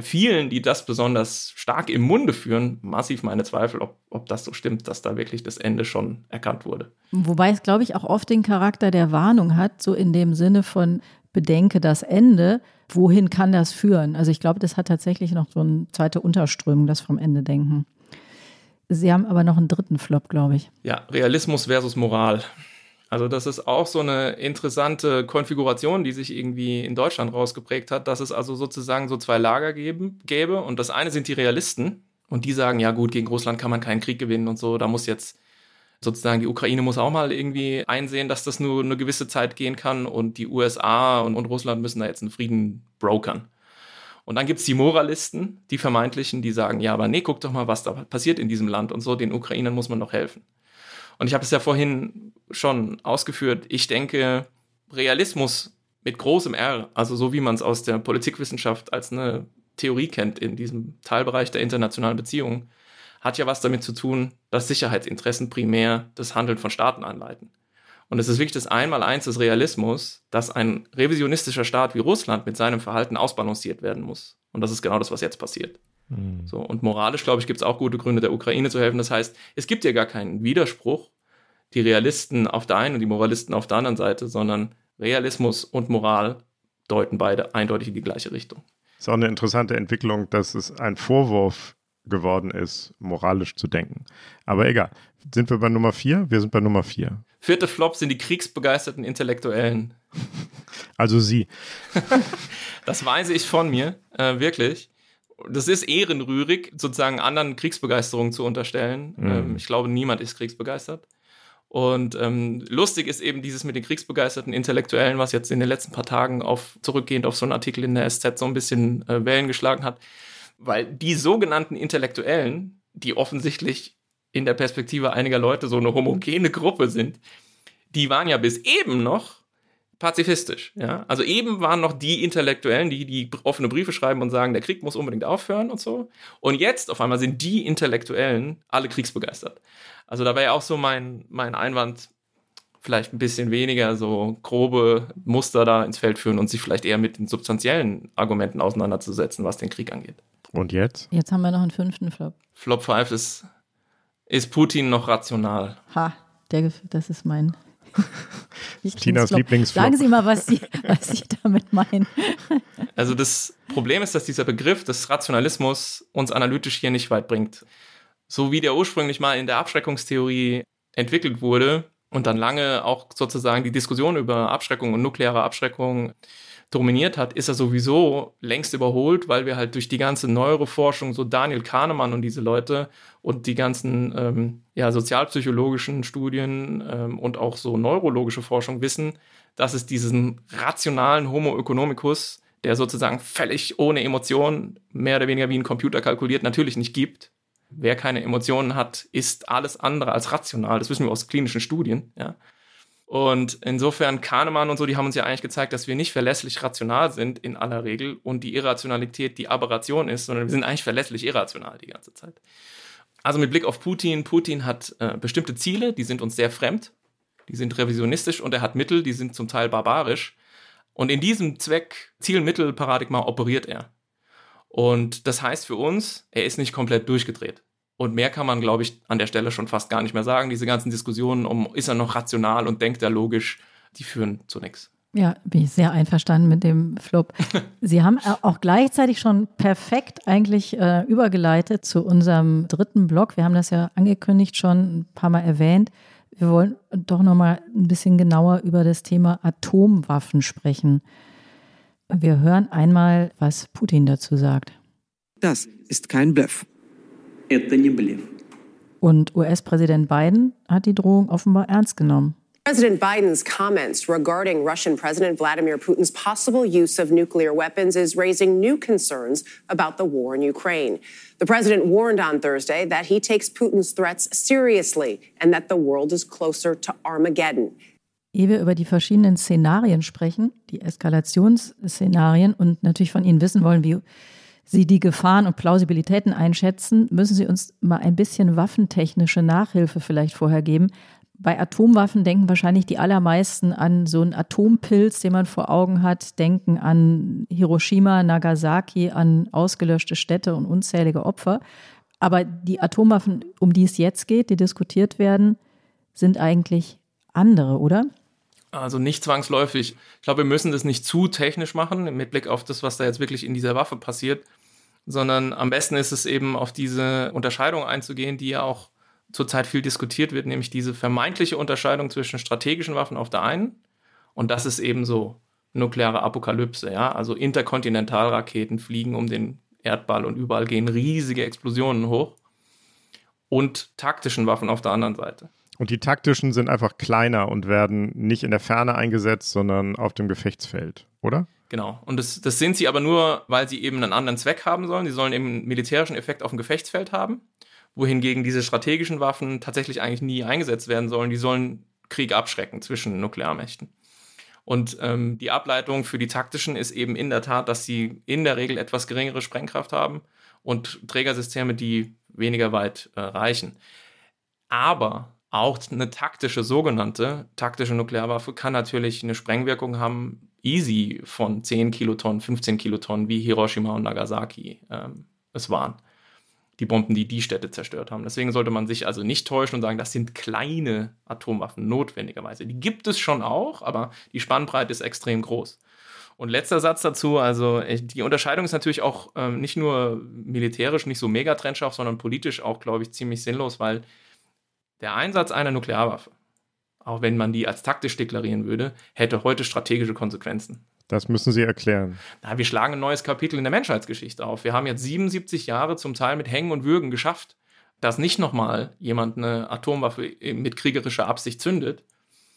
vielen, die das besonders stark im Munde führen, massiv meine Zweifel, ob, ob das so stimmt, dass da wirklich das Ende schon erkannt wurde. Wobei es, glaube ich, auch oft den Charakter der Warnung hat, so in dem Sinne von bedenke das Ende, wohin kann das führen? Also ich glaube, das hat tatsächlich noch so eine zweite Unterströmung, das vom Ende denken. Sie haben aber noch einen dritten Flop, glaube ich. Ja, Realismus versus Moral. Also das ist auch so eine interessante Konfiguration, die sich irgendwie in Deutschland rausgeprägt hat, dass es also sozusagen so zwei Lager geben, gäbe. Und das eine sind die Realisten und die sagen, ja gut, gegen Russland kann man keinen Krieg gewinnen und so, da muss jetzt sozusagen die Ukraine muss auch mal irgendwie einsehen, dass das nur eine gewisse Zeit gehen kann und die USA und, und Russland müssen da jetzt einen Frieden brokern. Und dann gibt es die Moralisten, die vermeintlichen, die sagen, ja, aber nee, guck doch mal, was da passiert in diesem Land und so, den Ukrainern muss man doch helfen. Und ich habe es ja vorhin schon ausgeführt, ich denke, Realismus mit großem R, also so wie man es aus der Politikwissenschaft als eine Theorie kennt in diesem Teilbereich der internationalen Beziehungen, hat ja was damit zu tun, dass Sicherheitsinteressen primär das Handeln von Staaten anleiten. Und es ist wirklich das Einmaleins des Realismus, dass ein revisionistischer Staat wie Russland mit seinem Verhalten ausbalanciert werden muss. Und das ist genau das, was jetzt passiert. Mhm. So, und moralisch, glaube ich, gibt es auch gute Gründe, der Ukraine zu helfen. Das heißt, es gibt ja gar keinen Widerspruch, die Realisten auf der einen und die Moralisten auf der anderen Seite, sondern Realismus und Moral deuten beide eindeutig in die gleiche Richtung. Ist auch eine interessante Entwicklung, dass es ein Vorwurf geworden ist, moralisch zu denken. Aber egal. Sind wir bei Nummer vier? Wir sind bei Nummer vier. Vierte Flop sind die kriegsbegeisterten Intellektuellen. Also Sie. das weise ich von mir, äh, wirklich. Das ist ehrenrührig, sozusagen anderen Kriegsbegeisterung zu unterstellen. Mhm. Ähm, ich glaube, niemand ist kriegsbegeistert. Und ähm, lustig ist eben dieses mit den kriegsbegeisterten Intellektuellen, was jetzt in den letzten paar Tagen auf, zurückgehend auf so einen Artikel in der SZ so ein bisschen äh, Wellen geschlagen hat. Weil die sogenannten Intellektuellen, die offensichtlich in der Perspektive einiger Leute so eine homogene Gruppe sind, die waren ja bis eben noch pazifistisch. Ja? Also eben waren noch die Intellektuellen, die die offene Briefe schreiben und sagen, der Krieg muss unbedingt aufhören und so. Und jetzt auf einmal sind die Intellektuellen alle kriegsbegeistert. Also da wäre ja auch so mein, mein Einwand, vielleicht ein bisschen weniger so grobe Muster da ins Feld führen und sich vielleicht eher mit den substanziellen Argumenten auseinanderzusetzen, was den Krieg angeht. Und jetzt? Jetzt haben wir noch einen fünften Flop. Flop 5 ist, ist Putin noch rational? Ha, der, das ist mein. Tinas Lieblingsflop. Sagen Sie mal, was Sie, was Sie damit meinen. Also das Problem ist, dass dieser Begriff des Rationalismus uns analytisch hier nicht weit bringt. So wie der ursprünglich mal in der Abschreckungstheorie entwickelt wurde und dann lange auch sozusagen die Diskussion über Abschreckung und nukleare Abschreckung dominiert hat, ist er sowieso längst überholt, weil wir halt durch die ganze Neuroforschung, so Daniel Kahnemann und diese Leute und die ganzen ähm, ja, sozialpsychologischen Studien ähm, und auch so neurologische Forschung wissen, dass es diesen rationalen Homo economicus, der sozusagen völlig ohne Emotionen, mehr oder weniger wie ein Computer kalkuliert, natürlich nicht gibt. Wer keine Emotionen hat, ist alles andere als rational. Das wissen wir aus klinischen Studien. Ja. Und insofern Kahnemann und so, die haben uns ja eigentlich gezeigt, dass wir nicht verlässlich rational sind in aller Regel und die Irrationalität die Aberration ist, sondern wir sind eigentlich verlässlich irrational die ganze Zeit. Also mit Blick auf Putin, Putin hat äh, bestimmte Ziele, die sind uns sehr fremd, die sind revisionistisch und er hat Mittel, die sind zum Teil barbarisch. Und in diesem Zweck, Ziel-Mittel-Paradigma operiert er. Und das heißt für uns, er ist nicht komplett durchgedreht. Und mehr kann man, glaube ich, an der Stelle schon fast gar nicht mehr sagen. Diese ganzen Diskussionen um, ist er noch rational und denkt er logisch, die führen zu nichts. Ja, bin ich sehr einverstanden mit dem Flop. Sie haben auch gleichzeitig schon perfekt eigentlich äh, übergeleitet zu unserem dritten Block. Wir haben das ja angekündigt schon ein paar Mal erwähnt. Wir wollen doch noch mal ein bisschen genauer über das Thema Atomwaffen sprechen. Wir hören einmal, was Putin dazu sagt. Das ist kein Bluff. Und US-Präsident Biden hat die Drohung offenbar ernst genommen. President Biden's comments regarding Russian President Vladimir Putin's possible use of nuclear weapons is raising new concerns about the war in Ukraine. The president warned on Thursday that he takes Putin's threats seriously and that the world is closer to Armageddon. Ehe wir über die verschiedenen Szenarien sprechen, die Eskalationsszenarien und natürlich von Ihnen wissen wollen, wie Sie die Gefahren und Plausibilitäten einschätzen, müssen Sie uns mal ein bisschen waffentechnische Nachhilfe vielleicht vorher geben. Bei Atomwaffen denken wahrscheinlich die allermeisten an so einen Atompilz, den man vor Augen hat, denken an Hiroshima, Nagasaki, an ausgelöschte Städte und unzählige Opfer. Aber die Atomwaffen, um die es jetzt geht, die diskutiert werden, sind eigentlich andere, oder? Also nicht zwangsläufig. Ich glaube, wir müssen das nicht zu technisch machen, mit Blick auf das, was da jetzt wirklich in dieser Waffe passiert, sondern am besten ist es eben auf diese Unterscheidung einzugehen, die ja auch zurzeit viel diskutiert wird, nämlich diese vermeintliche Unterscheidung zwischen strategischen Waffen auf der einen und das ist eben so nukleare Apokalypse, ja, also Interkontinentalraketen fliegen um den Erdball und überall gehen riesige Explosionen hoch und taktischen Waffen auf der anderen Seite. Und die taktischen sind einfach kleiner und werden nicht in der Ferne eingesetzt, sondern auf dem Gefechtsfeld, oder? Genau. Und das, das sind sie aber nur, weil sie eben einen anderen Zweck haben sollen. Sie sollen eben einen militärischen Effekt auf dem Gefechtsfeld haben, wohingegen diese strategischen Waffen tatsächlich eigentlich nie eingesetzt werden sollen. Die sollen Krieg abschrecken zwischen Nuklearmächten. Und ähm, die Ableitung für die taktischen ist eben in der Tat, dass sie in der Regel etwas geringere Sprengkraft haben und Trägersysteme, die weniger weit äh, reichen. Aber auch eine taktische, sogenannte taktische Nuklearwaffe kann natürlich eine Sprengwirkung haben, easy von 10 Kilotonnen, 15 Kilotonnen, wie Hiroshima und Nagasaki ähm, es waren. Die Bomben, die die Städte zerstört haben. Deswegen sollte man sich also nicht täuschen und sagen, das sind kleine Atomwaffen notwendigerweise. Die gibt es schon auch, aber die Spannbreite ist extrem groß. Und letzter Satz dazu, also die Unterscheidung ist natürlich auch ähm, nicht nur militärisch nicht so mega trennscharf, sondern politisch auch, glaube ich, ziemlich sinnlos, weil der Einsatz einer Nuklearwaffe, auch wenn man die als taktisch deklarieren würde, hätte heute strategische Konsequenzen. Das müssen Sie erklären. Na, wir schlagen ein neues Kapitel in der Menschheitsgeschichte auf. Wir haben jetzt 77 Jahre zum Teil mit Hängen und Würgen geschafft, dass nicht nochmal jemand eine Atomwaffe mit kriegerischer Absicht zündet.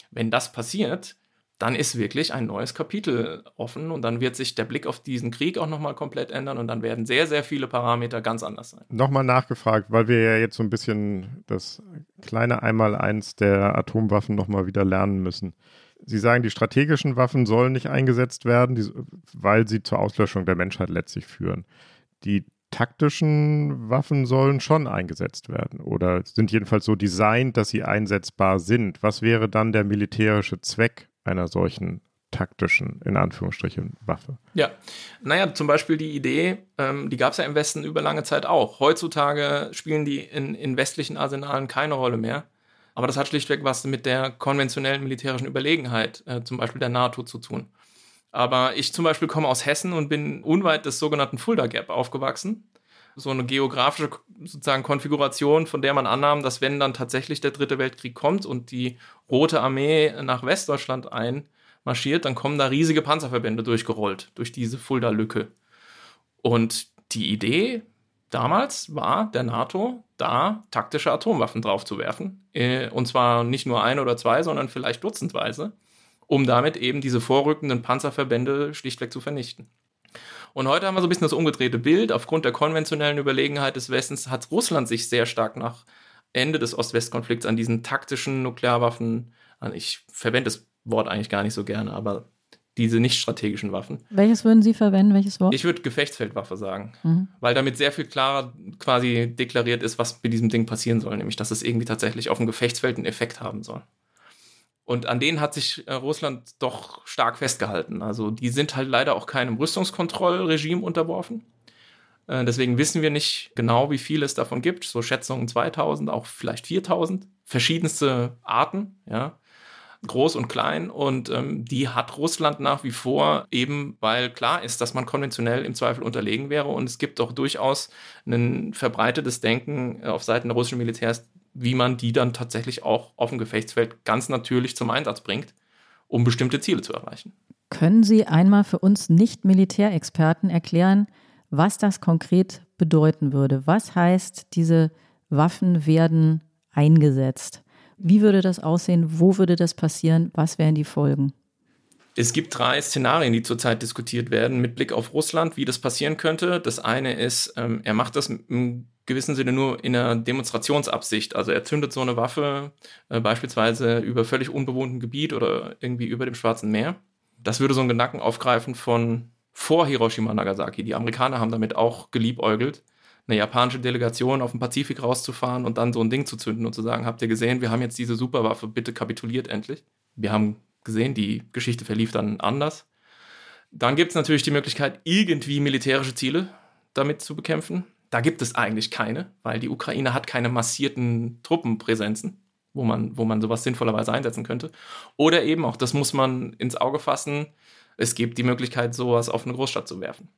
Wenn das passiert, dann ist wirklich ein neues Kapitel offen und dann wird sich der Blick auf diesen Krieg auch nochmal komplett ändern und dann werden sehr, sehr viele Parameter ganz anders sein. Nochmal nachgefragt, weil wir ja jetzt so ein bisschen das kleine Einmaleins der Atomwaffen nochmal wieder lernen müssen. Sie sagen, die strategischen Waffen sollen nicht eingesetzt werden, weil sie zur Auslöschung der Menschheit letztlich führen. Die taktischen Waffen sollen schon eingesetzt werden oder sind jedenfalls so designt, dass sie einsetzbar sind. Was wäre dann der militärische Zweck einer solchen taktischen, in Anführungsstrichen, Waffe. Ja, naja, zum Beispiel die Idee, ähm, die gab es ja im Westen über lange Zeit auch. Heutzutage spielen die in, in westlichen Arsenalen keine Rolle mehr. Aber das hat schlichtweg was mit der konventionellen militärischen Überlegenheit, äh, zum Beispiel der NATO, zu tun. Aber ich zum Beispiel komme aus Hessen und bin unweit des sogenannten Fulda Gap aufgewachsen. So eine geografische sozusagen Konfiguration, von der man annahm, dass wenn dann tatsächlich der dritte Weltkrieg kommt und die Rote Armee nach Westdeutschland einmarschiert, dann kommen da riesige Panzerverbände durchgerollt, durch diese Fulda-Lücke. Und die Idee damals war der NATO, da taktische Atomwaffen draufzuwerfen. Äh, und zwar nicht nur ein oder zwei, sondern vielleicht dutzendweise, um damit eben diese vorrückenden Panzerverbände schlichtweg zu vernichten. Und heute haben wir so ein bisschen das umgedrehte Bild. Aufgrund der konventionellen Überlegenheit des Westens hat Russland sich sehr stark nach Ende des Ost-West-Konflikts an diesen taktischen Nuklearwaffen, ich verwende das Wort eigentlich gar nicht so gerne, aber diese nicht strategischen Waffen. Welches würden Sie verwenden? Welches Wort? Ich würde Gefechtsfeldwaffe sagen, mhm. weil damit sehr viel klarer quasi deklariert ist, was mit diesem Ding passieren soll, nämlich dass es irgendwie tatsächlich auf dem Gefechtsfeld einen Effekt haben soll. Und an denen hat sich äh, Russland doch stark festgehalten. Also die sind halt leider auch keinem Rüstungskontrollregime unterworfen. Äh, deswegen wissen wir nicht genau, wie viel es davon gibt. So Schätzungen 2000, auch vielleicht 4000. Verschiedenste Arten, ja. Groß und klein. Und ähm, die hat Russland nach wie vor eben, weil klar ist, dass man konventionell im Zweifel unterlegen wäre. Und es gibt auch durchaus ein verbreitetes Denken auf Seiten der russischen Militärs, wie man die dann tatsächlich auch auf dem Gefechtsfeld ganz natürlich zum Einsatz bringt, um bestimmte Ziele zu erreichen. Können Sie einmal für uns Nicht-Militärexperten erklären, was das konkret bedeuten würde. Was heißt, diese Waffen werden eingesetzt? Wie würde das aussehen? Wo würde das passieren? Was wären die Folgen? Es gibt drei Szenarien, die zurzeit diskutiert werden mit Blick auf Russland, wie das passieren könnte. Das eine ist, ähm, er macht das im gewissen Sinne nur in einer Demonstrationsabsicht. Also er zündet so eine Waffe äh, beispielsweise über völlig unbewohntem Gebiet oder irgendwie über dem Schwarzen Meer. Das würde so einen Gedanken aufgreifen von vor Hiroshima Nagasaki. Die Amerikaner haben damit auch geliebäugelt, eine japanische Delegation auf den Pazifik rauszufahren und dann so ein Ding zu zünden und zu sagen, habt ihr gesehen, wir haben jetzt diese Superwaffe, bitte kapituliert endlich. Wir haben gesehen, die Geschichte verlief dann anders. Dann gibt es natürlich die Möglichkeit, irgendwie militärische Ziele damit zu bekämpfen. Da gibt es eigentlich keine, weil die Ukraine hat keine massierten Truppenpräsenzen, wo man, wo man sowas sinnvollerweise einsetzen könnte. Oder eben, auch das muss man ins Auge fassen, es gibt die Möglichkeit, sowas auf eine Großstadt zu werfen.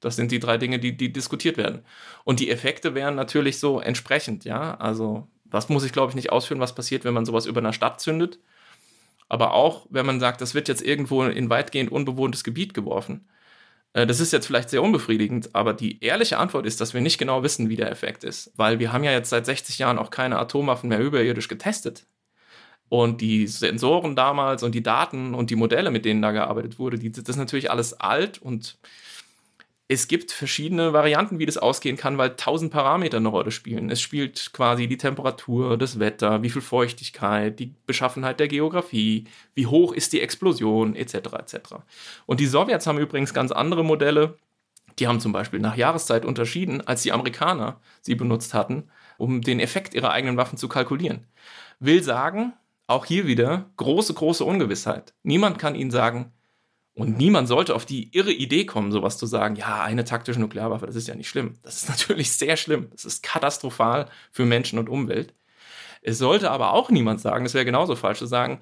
Das sind die drei Dinge, die, die diskutiert werden. Und die Effekte wären natürlich so entsprechend, ja. Also, das muss ich, glaube ich, nicht ausführen, was passiert, wenn man sowas über einer Stadt zündet. Aber auch, wenn man sagt, das wird jetzt irgendwo in weitgehend unbewohntes Gebiet geworfen. Äh, das ist jetzt vielleicht sehr unbefriedigend, aber die ehrliche Antwort ist, dass wir nicht genau wissen, wie der Effekt ist. Weil wir haben ja jetzt seit 60 Jahren auch keine Atomwaffen mehr überirdisch getestet. Und die Sensoren damals und die Daten und die Modelle, mit denen da gearbeitet wurde, die, das ist natürlich alles alt und es gibt verschiedene Varianten, wie das ausgehen kann, weil tausend Parameter eine Rolle spielen. Es spielt quasi die Temperatur, das Wetter, wie viel Feuchtigkeit, die Beschaffenheit der Geografie, wie hoch ist die Explosion, etc. etc. Und die Sowjets haben übrigens ganz andere Modelle. Die haben zum Beispiel nach Jahreszeit unterschieden, als die Amerikaner sie benutzt hatten, um den Effekt ihrer eigenen Waffen zu kalkulieren. Will sagen, auch hier wieder große, große Ungewissheit. Niemand kann ihnen sagen, und niemand sollte auf die irre Idee kommen, sowas zu sagen, ja, eine taktische Nuklearwaffe, das ist ja nicht schlimm. Das ist natürlich sehr schlimm. Das ist katastrophal für Menschen und Umwelt. Es sollte aber auch niemand sagen, das wäre genauso falsch zu sagen,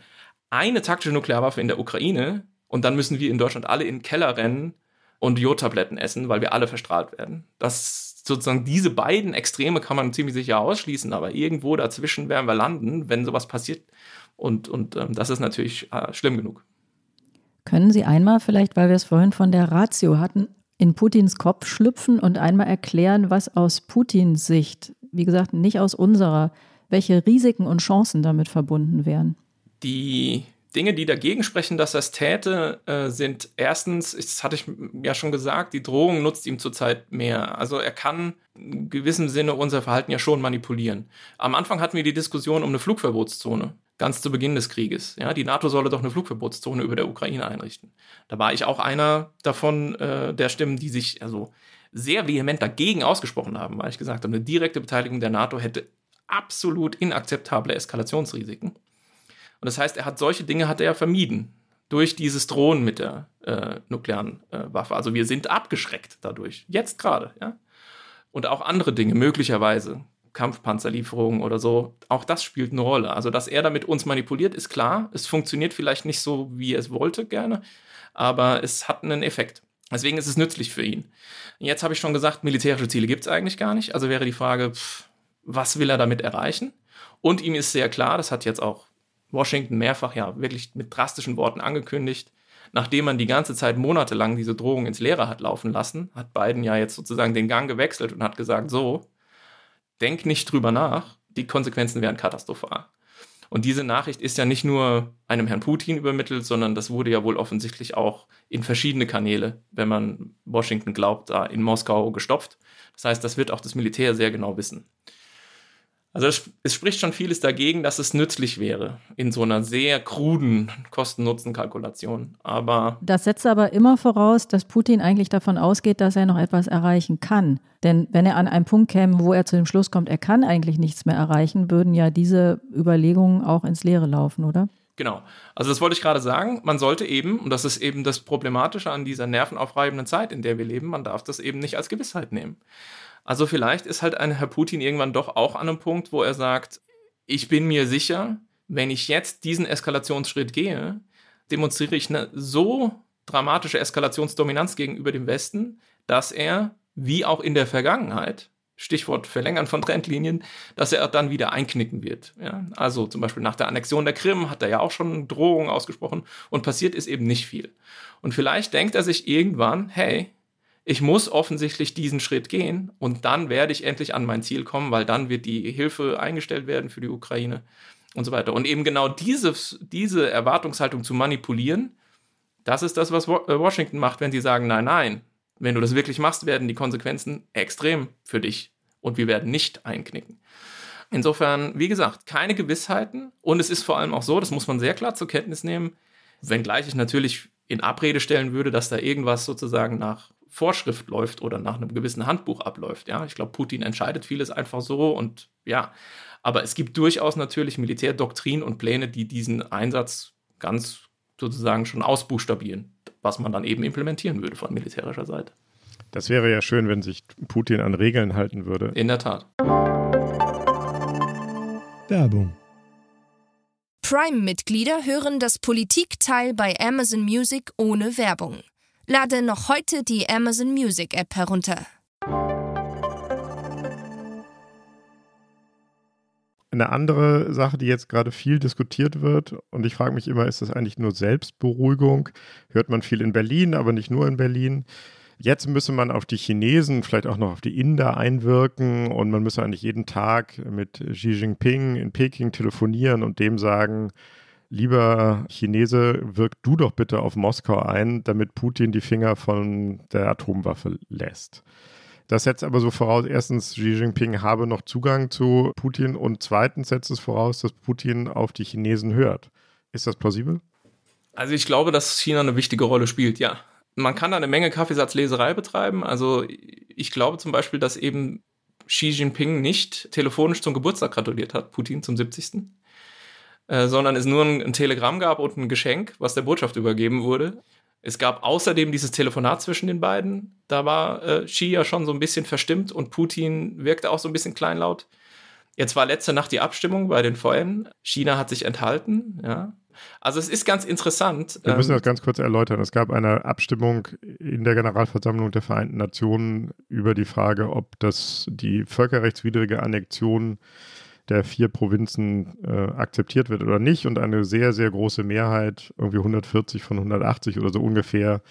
eine taktische Nuklearwaffe in der Ukraine und dann müssen wir in Deutschland alle in den Keller rennen und Jodtabletten essen, weil wir alle verstrahlt werden. Das sozusagen diese beiden Extreme kann man ziemlich sicher ausschließen, aber irgendwo dazwischen werden wir landen, wenn sowas passiert. Und, und ähm, das ist natürlich äh, schlimm genug. Können Sie einmal vielleicht, weil wir es vorhin von der Ratio hatten, in Putins Kopf schlüpfen und einmal erklären, was aus Putins Sicht, wie gesagt, nicht aus unserer, welche Risiken und Chancen damit verbunden wären? Die Dinge, die dagegen sprechen, dass er es täte, äh, sind erstens, das hatte ich ja schon gesagt, die Drohung nutzt ihm zurzeit mehr. Also er kann in gewissem Sinne unser Verhalten ja schon manipulieren. Am Anfang hatten wir die Diskussion um eine Flugverbotszone ganz zu Beginn des Krieges. Ja, die NATO solle doch eine Flugverbotszone über der Ukraine einrichten. Da war ich auch einer davon äh, der Stimmen, die sich also sehr vehement dagegen ausgesprochen haben, weil ich gesagt habe, eine direkte Beteiligung der NATO hätte absolut inakzeptable Eskalationsrisiken. Und das heißt, er hat solche Dinge hat er vermieden durch dieses Drohen mit der äh, nuklearen äh, Waffe. Also wir sind abgeschreckt dadurch, jetzt gerade. Ja? Und auch andere Dinge möglicherweise Kampfpanzerlieferungen oder so, auch das spielt eine Rolle. Also, dass er damit uns manipuliert, ist klar. Es funktioniert vielleicht nicht so, wie er es wollte, gerne, aber es hat einen Effekt. Deswegen ist es nützlich für ihn. Jetzt habe ich schon gesagt, militärische Ziele gibt es eigentlich gar nicht. Also wäre die Frage, pff, was will er damit erreichen? Und ihm ist sehr klar, das hat jetzt auch Washington mehrfach ja wirklich mit drastischen Worten angekündigt, nachdem man die ganze Zeit monatelang diese Drohung ins Leere hat laufen lassen, hat Biden ja jetzt sozusagen den Gang gewechselt und hat gesagt, so, denk nicht drüber nach, die Konsequenzen wären katastrophal. Und diese Nachricht ist ja nicht nur einem Herrn Putin übermittelt, sondern das wurde ja wohl offensichtlich auch in verschiedene Kanäle, wenn man Washington glaubt, da in Moskau gestopft. Das heißt, das wird auch das Militär sehr genau wissen. Also es, es, spricht schon vieles dagegen, dass es nützlich wäre in so einer sehr kruden Kosten-Nutzen-Kalkulation. Aber das setzt aber immer voraus, dass Putin eigentlich davon ausgeht, dass er noch etwas erreichen kann. Denn wenn er an einen Punkt käme, wo er zu dem Schluss kommt, er kann eigentlich nichts mehr erreichen, würden ja diese Überlegungen auch ins Leere laufen, oder? Genau. Also das wollte ich gerade sagen. Man sollte eben, und das ist eben das Problematische an dieser nervenaufreibenden Zeit, in der wir leben, man darf das eben nicht als Gewissheit nehmen. Also vielleicht ist halt ein Herr Putin irgendwann doch auch an einem Punkt, wo er sagt, ich bin mir sicher, wenn ich jetzt diesen Eskalationsschritt gehe, demonstriere ich eine so dramatische Eskalationsdominanz gegenüber dem Westen, dass er, wie auch in der Vergangenheit, Stichwort Verlängern von Trendlinien, dass er dann wieder einknicken wird. Ja? Also zum Beispiel nach der Annexion der Krim hat er ja auch schon Drohungen ausgesprochen und passiert ist eben nicht viel. Und vielleicht denkt er sich irgendwann, hey, ich muss offensichtlich diesen Schritt gehen und dann werde ich endlich an mein Ziel kommen, weil dann wird die Hilfe eingestellt werden für die Ukraine und so weiter. Und eben genau diese, diese Erwartungshaltung zu manipulieren, das ist das, was äh, Washington macht, wenn sie sagen, nein, nein, wenn du das wirklich machst, werden die Konsequenzen extrem für dich und wir werden nicht einknicken. Insofern, wie gesagt, keine Gewissheiten und es ist vor allem auch so, das muss man sehr klar zur Kenntnis nehmen, wenngleich ich natürlich in Abrede stellen würde, dass da irgendwas sozusagen nach Vorschrift läuft oder nach einem gewissen Handbuch abläuft. Ja, ich glaube, Putin entscheidet vieles einfach so und ja, aber es gibt durchaus natürlich Militärdoktrin und Pläne, die diesen Einsatz ganz sozusagen schon ausbuchstabieren, was man dann eben implementieren würde von militärischer Seite. Das wäre ja schön, wenn sich Putin an Regeln halten würde. In der Tat. Werbung. Prime-Mitglieder hören das Politikteil bei Amazon Music ohne Werbung. Lade noch heute die Amazon Music App herunter. Eine andere Sache, die jetzt gerade viel diskutiert wird, und ich frage mich immer, ist das eigentlich nur Selbstberuhigung? Hört man viel in Berlin, aber nicht nur in Berlin. Jetzt müsse man auf die Chinesen, vielleicht auch noch auf die Inder einwirken und man müsse eigentlich jeden Tag mit Xi Jinping in Peking telefonieren und dem sagen, lieber Chinese, wirk du doch bitte auf Moskau ein, damit Putin die Finger von der Atomwaffe lässt. Das setzt aber so voraus, erstens, Xi Jinping habe noch Zugang zu Putin und zweitens setzt es voraus, dass Putin auf die Chinesen hört. Ist das plausibel? Also ich glaube, dass China eine wichtige Rolle spielt, ja. Man kann da eine Menge Kaffeesatzleserei betreiben. Also ich glaube zum Beispiel, dass eben Xi Jinping nicht telefonisch zum Geburtstag gratuliert hat, Putin zum 70. Äh, sondern es nur ein, ein Telegramm gab und ein Geschenk, was der Botschaft übergeben wurde. Es gab außerdem dieses Telefonat zwischen den beiden. Da war äh, Xi ja schon so ein bisschen verstimmt und Putin wirkte auch so ein bisschen kleinlaut. Jetzt war letzte Nacht die Abstimmung bei den Feuern. China hat sich enthalten, ja. Also es ist ganz interessant. Wir müssen ähm, das ganz kurz erläutern. Es gab eine Abstimmung in der Generalversammlung der Vereinten Nationen über die Frage, ob das die völkerrechtswidrige Annexion der vier Provinzen äh, akzeptiert wird oder nicht. Und eine sehr, sehr große Mehrheit, irgendwie 140 von 180 oder so ungefähr,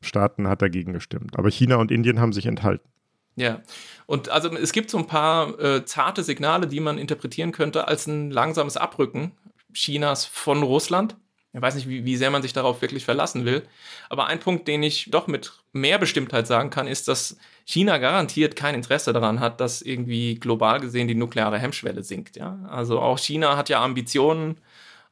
Staaten hat dagegen gestimmt. Aber China und Indien haben sich enthalten. Ja, und also es gibt so ein paar äh, zarte Signale, die man interpretieren könnte als ein langsames Abrücken Chinas von Russland. Ich weiß nicht, wie, wie sehr man sich darauf wirklich verlassen will. Aber ein Punkt, den ich doch mit mehr Bestimmtheit sagen kann, ist, dass China garantiert kein Interesse daran hat, dass irgendwie global gesehen die nukleare Hemmschwelle sinkt. Ja? Also auch China hat ja Ambitionen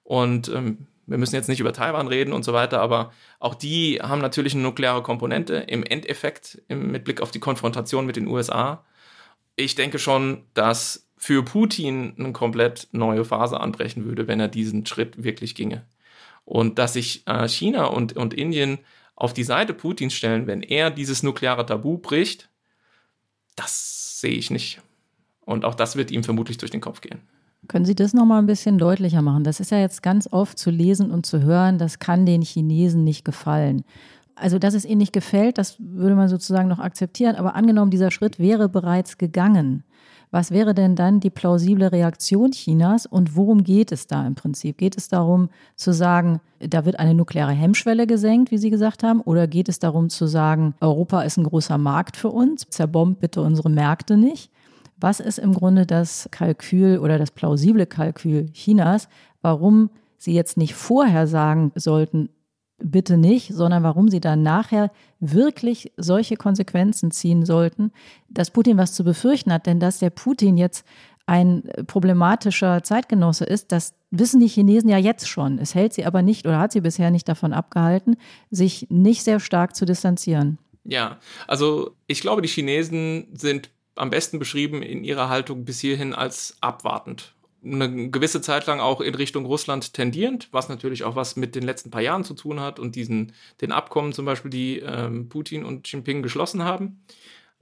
und ähm, wir müssen jetzt nicht über Taiwan reden und so weiter, aber auch die haben natürlich eine nukleare Komponente im Endeffekt im, mit Blick auf die Konfrontation mit den USA. Ich denke schon, dass für Putin eine komplett neue Phase anbrechen würde, wenn er diesen Schritt wirklich ginge. Und dass sich äh, China und, und Indien auf die Seite Putins stellen, wenn er dieses nukleare Tabu bricht, das sehe ich nicht. Und auch das wird ihm vermutlich durch den Kopf gehen. Können Sie das nochmal ein bisschen deutlicher machen? Das ist ja jetzt ganz oft zu lesen und zu hören, das kann den Chinesen nicht gefallen. Also, dass es ihnen nicht gefällt, das würde man sozusagen noch akzeptieren. Aber angenommen, dieser Schritt wäre bereits gegangen. Was wäre denn dann die plausible Reaktion Chinas und worum geht es da im Prinzip? Geht es darum zu sagen, da wird eine nukleare Hemmschwelle gesenkt, wie Sie gesagt haben, oder geht es darum zu sagen, Europa ist ein großer Markt für uns, zerbombt bitte unsere Märkte nicht? Was ist im Grunde das Kalkül oder das plausible Kalkül Chinas, warum sie jetzt nicht vorher sagen sollten, bitte nicht, sondern warum sie dann nachher wirklich solche Konsequenzen ziehen sollten, dass Putin was zu befürchten hat. Denn dass der Putin jetzt ein problematischer Zeitgenosse ist, das wissen die Chinesen ja jetzt schon. Es hält sie aber nicht oder hat sie bisher nicht davon abgehalten, sich nicht sehr stark zu distanzieren. Ja, also ich glaube, die Chinesen sind am besten beschrieben in ihrer Haltung bis hierhin als abwartend eine gewisse Zeit lang auch in Richtung Russland tendierend, was natürlich auch was mit den letzten paar Jahren zu tun hat und diesen den Abkommen zum Beispiel, die ähm, Putin und Jinping geschlossen haben.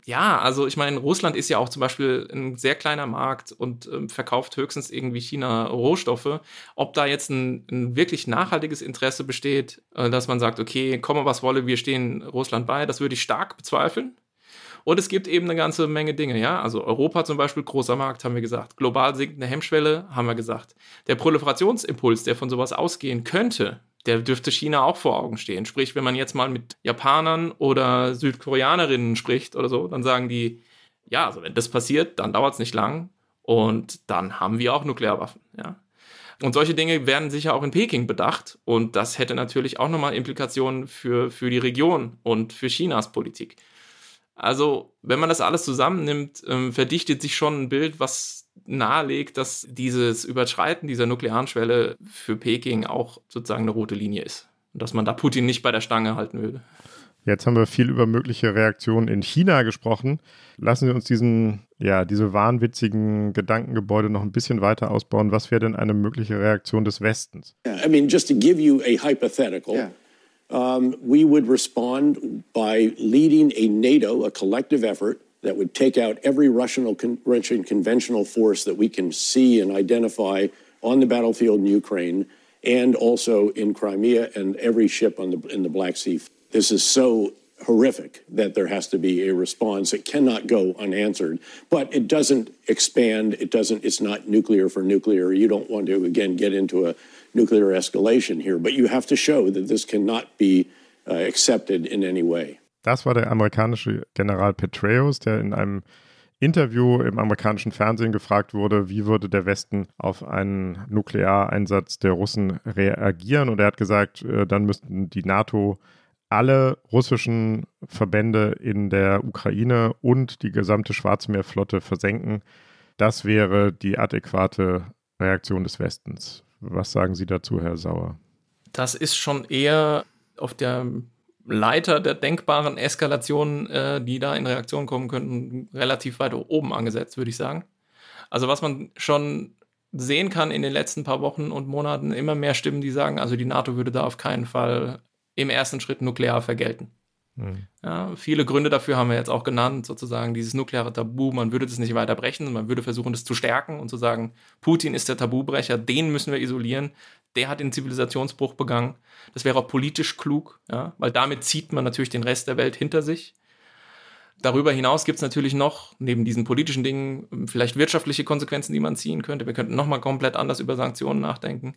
Ja, also ich meine, Russland ist ja auch zum Beispiel ein sehr kleiner Markt und ähm, verkauft höchstens irgendwie China Rohstoffe. Ob da jetzt ein, ein wirklich nachhaltiges Interesse besteht, äh, dass man sagt, okay, komme was wolle, wir stehen Russland bei, das würde ich stark bezweifeln. Und es gibt eben eine ganze Menge Dinge, ja. Also Europa zum Beispiel, großer Markt, haben wir gesagt. Global sinkende Hemmschwelle, haben wir gesagt. Der Proliferationsimpuls, der von sowas ausgehen könnte, der dürfte China auch vor Augen stehen. Sprich, wenn man jetzt mal mit Japanern oder Südkoreanerinnen spricht oder so, dann sagen die, ja, also wenn das passiert, dann dauert es nicht lang und dann haben wir auch Nuklearwaffen, ja. Und solche Dinge werden sicher auch in Peking bedacht. Und das hätte natürlich auch nochmal Implikationen für, für die Region und für Chinas Politik. Also, wenn man das alles zusammennimmt, ähm, verdichtet sich schon ein Bild, was nahelegt, dass dieses Überschreiten dieser nuklearen Schwelle für Peking auch sozusagen eine rote Linie ist. Und dass man da Putin nicht bei der Stange halten würde. Jetzt haben wir viel über mögliche Reaktionen in China gesprochen. Lassen Sie uns diesen, ja, diese wahnwitzigen Gedankengebäude noch ein bisschen weiter ausbauen. Was wäre denn eine mögliche Reaktion des Westens? Yeah, I mean, just to give you a hypothetical. Yeah. Um, we would respond by leading a NATO, a collective effort that would take out every Russian, conventional force that we can see and identify on the battlefield in Ukraine and also in Crimea and every ship on the, in the Black Sea. This is so horrific that there has to be a response. It cannot go unanswered, but it doesn't expand. It doesn't, it's not nuclear for nuclear. You don't want to, again, get into a nuclear escalation here, but you have to show that this cannot be uh, accepted in any way. Das war der amerikanische General Petraeus, der in einem Interview im amerikanischen Fernsehen gefragt wurde, wie würde der Westen auf einen Nukleareinsatz der Russen reagieren. Und er hat gesagt, äh, dann müssten die NATO alle russischen Verbände in der Ukraine und die gesamte Schwarzmeerflotte versenken. Das wäre die adäquate Reaktion des Westens. Was sagen Sie dazu, Herr Sauer? Das ist schon eher auf der Leiter der denkbaren Eskalationen, äh, die da in Reaktion kommen könnten, relativ weit oben angesetzt, würde ich sagen. Also was man schon sehen kann in den letzten paar Wochen und Monaten, immer mehr Stimmen, die sagen, also die NATO würde da auf keinen Fall im ersten Schritt nuklear vergelten. Mhm. Ja, viele Gründe dafür haben wir jetzt auch genannt, sozusagen dieses nukleare Tabu, man würde das nicht weiter brechen, man würde versuchen, das zu stärken und zu sagen, Putin ist der Tabubrecher, den müssen wir isolieren, der hat den Zivilisationsbruch begangen. Das wäre auch politisch klug, ja, weil damit zieht man natürlich den Rest der Welt hinter sich. Darüber hinaus gibt es natürlich noch, neben diesen politischen Dingen, vielleicht wirtschaftliche Konsequenzen, die man ziehen könnte. Wir könnten nochmal komplett anders über Sanktionen nachdenken.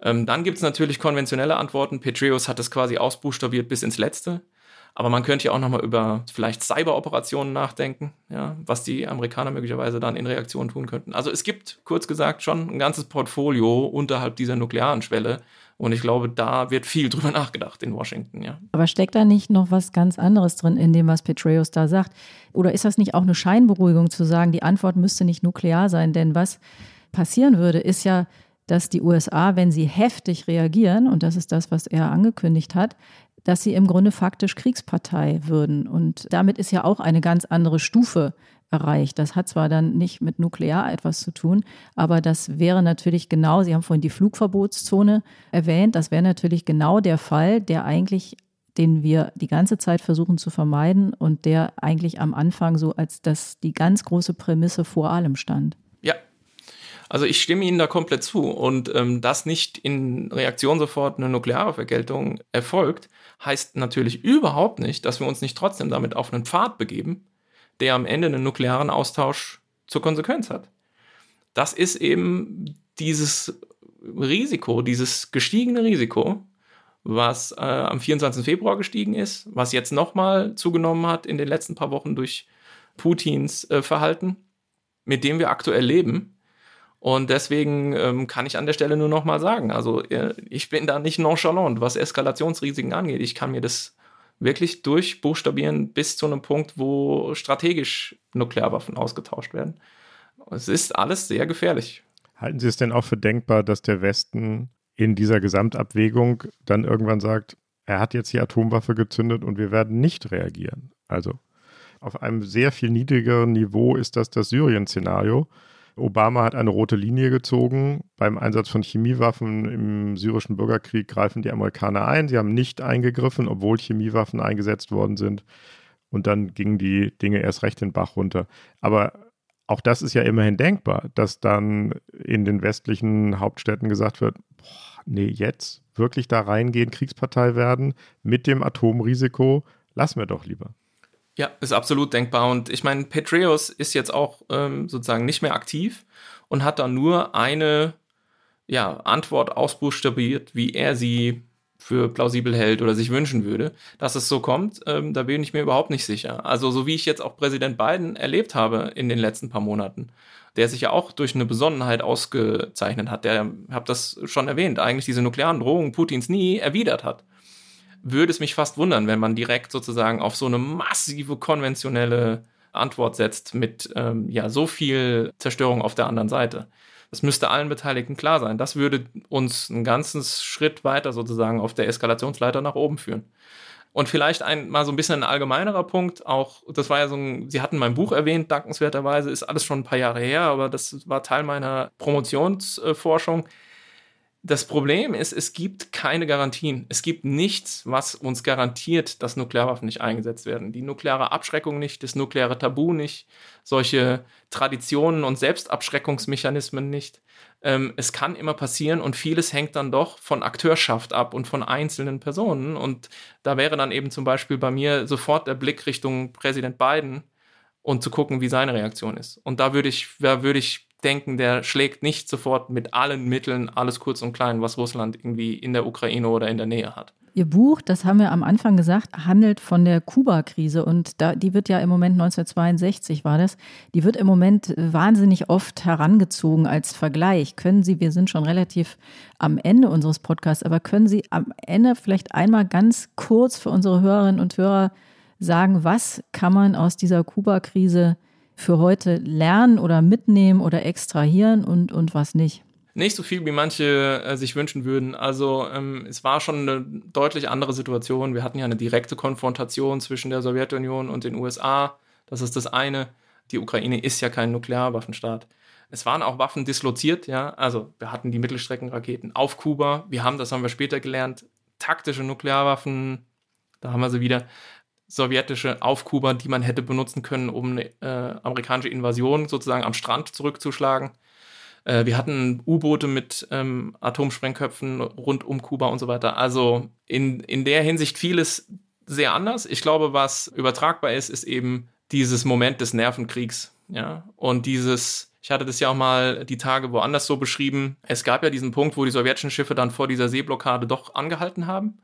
Ähm, dann gibt es natürlich konventionelle Antworten. Petreus hat es quasi ausbuchstabiert bis ins Letzte. Aber man könnte ja auch nochmal über vielleicht Cyberoperationen nachdenken, ja, was die Amerikaner möglicherweise dann in Reaktion tun könnten. Also es gibt, kurz gesagt, schon ein ganzes Portfolio unterhalb dieser nuklearen Schwelle. Und ich glaube, da wird viel drüber nachgedacht in Washington, ja. Aber steckt da nicht noch was ganz anderes drin in dem, was Petraeus da sagt? Oder ist das nicht auch eine Scheinberuhigung zu sagen, die Antwort müsste nicht nuklear sein? Denn was passieren würde, ist ja, dass die USA, wenn sie heftig reagieren, und das ist das, was er angekündigt hat, dass sie im Grunde faktisch Kriegspartei würden. Und damit ist ja auch eine ganz andere Stufe erreicht. Das hat zwar dann nicht mit Nuklear etwas zu tun, aber das wäre natürlich genau, Sie haben vorhin die Flugverbotszone erwähnt, das wäre natürlich genau der Fall, der eigentlich den wir die ganze Zeit versuchen zu vermeiden und der eigentlich am Anfang so als das die ganz große Prämisse vor allem stand. Also ich stimme Ihnen da komplett zu. Und ähm, dass nicht in Reaktion sofort eine nukleare Vergeltung erfolgt, heißt natürlich überhaupt nicht, dass wir uns nicht trotzdem damit auf einen Pfad begeben, der am Ende einen nuklearen Austausch zur Konsequenz hat. Das ist eben dieses Risiko, dieses gestiegene Risiko, was äh, am 24. Februar gestiegen ist, was jetzt nochmal zugenommen hat in den letzten paar Wochen durch Putins äh, Verhalten, mit dem wir aktuell leben und deswegen ähm, kann ich an der Stelle nur noch mal sagen, also äh, ich bin da nicht nonchalant, was Eskalationsrisiken angeht. Ich kann mir das wirklich durchbuchstabieren bis zu einem Punkt, wo strategisch Nuklearwaffen ausgetauscht werden. Es ist alles sehr gefährlich. Halten Sie es denn auch für denkbar, dass der Westen in dieser Gesamtabwägung dann irgendwann sagt, er hat jetzt die Atomwaffe gezündet und wir werden nicht reagieren? Also auf einem sehr viel niedrigeren Niveau ist das das Syrien-Szenario Obama hat eine rote Linie gezogen. Beim Einsatz von Chemiewaffen im syrischen Bürgerkrieg greifen die Amerikaner ein. Sie haben nicht eingegriffen, obwohl Chemiewaffen eingesetzt worden sind. Und dann gingen die Dinge erst recht den Bach runter. Aber auch das ist ja immerhin denkbar, dass dann in den westlichen Hauptstädten gesagt wird, boah, nee, jetzt wirklich da reingehen, Kriegspartei werden mit dem Atomrisiko, lassen wir doch lieber. Ja, ist absolut denkbar. Und ich meine, Petreus ist jetzt auch ähm, sozusagen nicht mehr aktiv und hat da nur eine ja, Antwort ausbuchstabiert, wie er sie für plausibel hält oder sich wünschen würde. Dass es so kommt, ähm, da bin ich mir überhaupt nicht sicher. Also so wie ich jetzt auch Präsident Biden erlebt habe in den letzten paar Monaten, der sich ja auch durch eine Besonnenheit ausgezeichnet hat, der, habe das schon erwähnt, eigentlich diese nuklearen Drohungen Putins nie erwidert hat würde es mich fast wundern, wenn man direkt sozusagen auf so eine massive konventionelle Antwort setzt mit ähm, ja so viel Zerstörung auf der anderen Seite. Das müsste allen Beteiligten klar sein. Das würde uns einen ganzen Schritt weiter sozusagen auf der Eskalationsleiter nach oben führen. Und vielleicht ein, mal so ein bisschen ein allgemeinerer Punkt, auch, das war ja so ein, Sie hatten mein Buch erwähnt, dankenswerterweise, ist alles schon ein paar Jahre her, aber das war Teil meiner Promotionsforschung. Äh, das Problem ist, es gibt keine Garantien. Es gibt nichts, was uns garantiert, dass Nuklearwaffen nicht eingesetzt werden. Die nukleare Abschreckung nicht, das nukleare Tabu nicht, solche Traditionen und Selbstabschreckungsmechanismen nicht. Ähm, es kann immer passieren und vieles hängt dann doch von Akteurschaft ab und von einzelnen Personen. Und da wäre dann eben zum Beispiel bei mir sofort der Blick Richtung Präsident Biden und zu gucken, wie seine Reaktion ist. Und da würde ich, da würde ich denken, der schlägt nicht sofort mit allen Mitteln alles kurz und klein, was Russland irgendwie in der Ukraine oder in der Nähe hat. Ihr Buch, das haben wir am Anfang gesagt, handelt von der Kuba-Krise und da, die wird ja im Moment 1962 war das, die wird im Moment wahnsinnig oft herangezogen als Vergleich. Können Sie, wir sind schon relativ am Ende unseres Podcasts, aber können Sie am Ende vielleicht einmal ganz kurz für unsere Hörerinnen und Hörer sagen, was kann man aus dieser Kuba-Krise für heute lernen oder mitnehmen oder extrahieren und, und was nicht? Nicht so viel, wie manche äh, sich wünschen würden. Also ähm, es war schon eine deutlich andere Situation. Wir hatten ja eine direkte Konfrontation zwischen der Sowjetunion und den USA. Das ist das eine. Die Ukraine ist ja kein Nuklearwaffenstaat. Es waren auch Waffen disloziert, ja. Also wir hatten die Mittelstreckenraketen auf Kuba. Wir haben, das haben wir später gelernt, taktische Nuklearwaffen, da haben wir sie wieder, sowjetische auf die man hätte benutzen können, um eine äh, amerikanische Invasion sozusagen am Strand zurückzuschlagen. Äh, wir hatten U-Boote mit ähm, Atomsprengköpfen rund um Kuba und so weiter. Also in, in der Hinsicht vieles sehr anders. Ich glaube, was übertragbar ist, ist eben dieses Moment des Nervenkriegs. Ja, und dieses, ich hatte das ja auch mal die Tage woanders so beschrieben. Es gab ja diesen Punkt, wo die sowjetischen Schiffe dann vor dieser Seeblockade doch angehalten haben.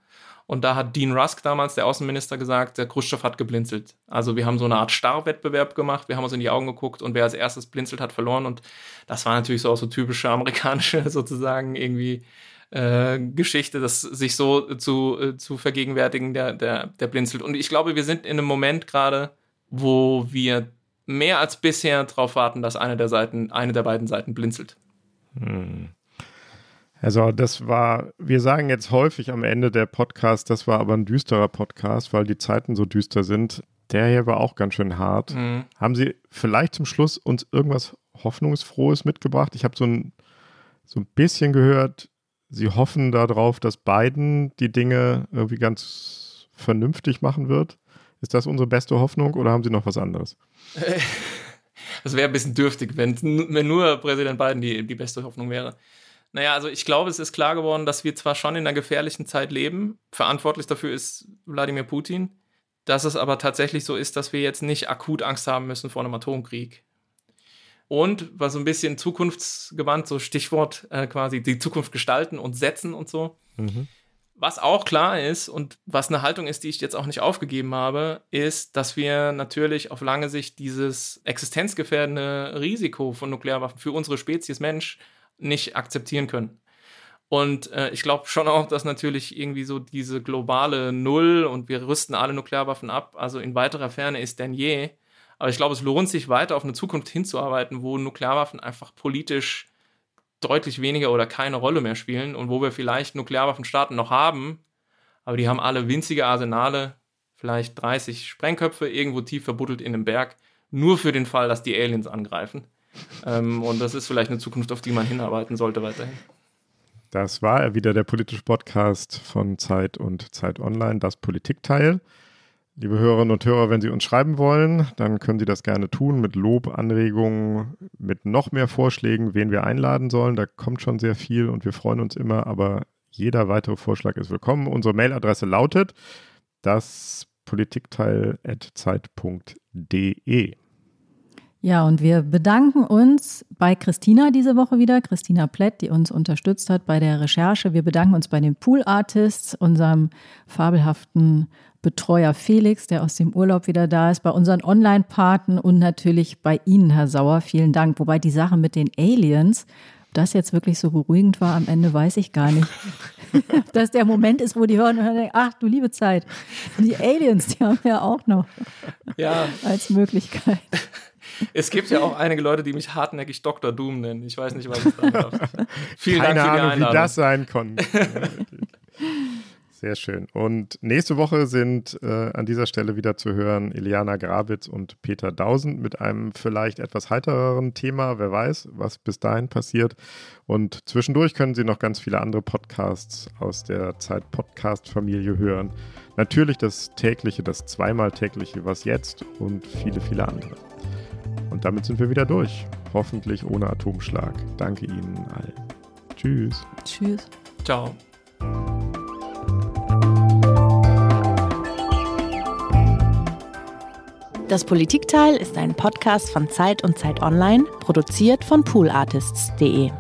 Und da hat Dean Rusk damals, der Außenminister, gesagt, der Khrushchev hat geblinzelt. Also wir haben so eine Art Starrwettbewerb gemacht, wir haben uns in die Augen geguckt und wer als erstes blinzelt, hat verloren. Und das war natürlich so auch so typische amerikanische sozusagen irgendwie äh, Geschichte, das sich so zu, äh, zu vergegenwärtigen, der, der, der blinzelt. Und ich glaube, wir sind in einem Moment gerade, wo wir mehr als bisher darauf warten, dass eine der Seiten, eine der beiden Seiten blinzelt. Hm. Also das war, wir sagen jetzt häufig am Ende der Podcast, das war aber ein düsterer Podcast, weil die Zeiten so düster sind. Der hier war auch ganz schön hart. Mhm. Haben Sie vielleicht zum Schluss uns irgendwas Hoffnungsfrohes mitgebracht? Ich habe so ein, so ein bisschen gehört, Sie hoffen darauf, dass Biden die Dinge irgendwie ganz vernünftig machen wird. Ist das unsere beste Hoffnung oder haben Sie noch was anderes? Das wäre ein bisschen dürftig, wenn, wenn nur Präsident Biden die, die beste Hoffnung wäre. Naja, also ich glaube, es ist klar geworden, dass wir zwar schon in einer gefährlichen Zeit leben, verantwortlich dafür ist Wladimir Putin, dass es aber tatsächlich so ist, dass wir jetzt nicht akut Angst haben müssen vor einem Atomkrieg. Und was so ein bisschen zukunftsgewandt, so Stichwort äh, quasi die Zukunft gestalten und setzen und so. Mhm. Was auch klar ist und was eine Haltung ist, die ich jetzt auch nicht aufgegeben habe, ist, dass wir natürlich auf lange Sicht dieses existenzgefährdende Risiko von Nuklearwaffen für unsere Spezies Mensch nicht akzeptieren können. Und äh, ich glaube schon auch, dass natürlich irgendwie so diese globale Null und wir rüsten alle Nuklearwaffen ab, also in weiterer Ferne ist denn je. Aber ich glaube, es lohnt sich weiter auf eine Zukunft hinzuarbeiten, wo Nuklearwaffen einfach politisch deutlich weniger oder keine Rolle mehr spielen und wo wir vielleicht Nuklearwaffenstaaten noch haben, aber die haben alle winzige Arsenale, vielleicht 30 Sprengköpfe irgendwo tief verbuddelt in einem Berg, nur für den Fall, dass die Aliens angreifen. Ähm, und das ist vielleicht eine Zukunft, auf die man hinarbeiten sollte weiterhin. Das war wieder der politische Podcast von Zeit und Zeit Online, das Politikteil. Liebe Hörerinnen und Hörer, wenn Sie uns schreiben wollen, dann können Sie das gerne tun mit Lob, Anregungen, mit noch mehr Vorschlägen, wen wir einladen sollen. Da kommt schon sehr viel und wir freuen uns immer, aber jeder weitere Vorschlag ist willkommen. Unsere Mailadresse lautet das Politikteil.zeit.de. Ja, und wir bedanken uns bei Christina diese Woche wieder, Christina Plett, die uns unterstützt hat bei der Recherche. Wir bedanken uns bei den Pool Artists, unserem fabelhaften Betreuer Felix, der aus dem Urlaub wieder da ist, bei unseren Online-Paten und natürlich bei Ihnen, Herr Sauer. Vielen Dank. Wobei die Sache mit den Aliens, das jetzt wirklich so beruhigend war am Ende, weiß ich gar nicht. Dass der Moment ist, wo die hören und denken, ach du liebe Zeit. Die Aliens, die haben wir auch noch ja. als Möglichkeit. Es gibt ja auch einige Leute, die mich hartnäckig Dr. Doom nennen. Ich weiß nicht, was ich sagen darf. Vielen Keine Dank für die Ahnung, Einladung. wie das sein konnte. Sehr schön. Und nächste Woche sind äh, an dieser Stelle wieder zu hören Eliana Grabitz und Peter Dausend mit einem vielleicht etwas heitereren Thema. Wer weiß, was bis dahin passiert. Und zwischendurch können Sie noch ganz viele andere Podcasts aus der Zeit Podcast-Familie hören. Natürlich das tägliche, das zweimal tägliche, was jetzt und viele, viele andere. Und damit sind wir wieder durch. Hoffentlich ohne Atomschlag. Danke Ihnen allen. Tschüss. Tschüss. Ciao. Das Politikteil ist ein Podcast von Zeit und Zeit Online, produziert von poolartists.de.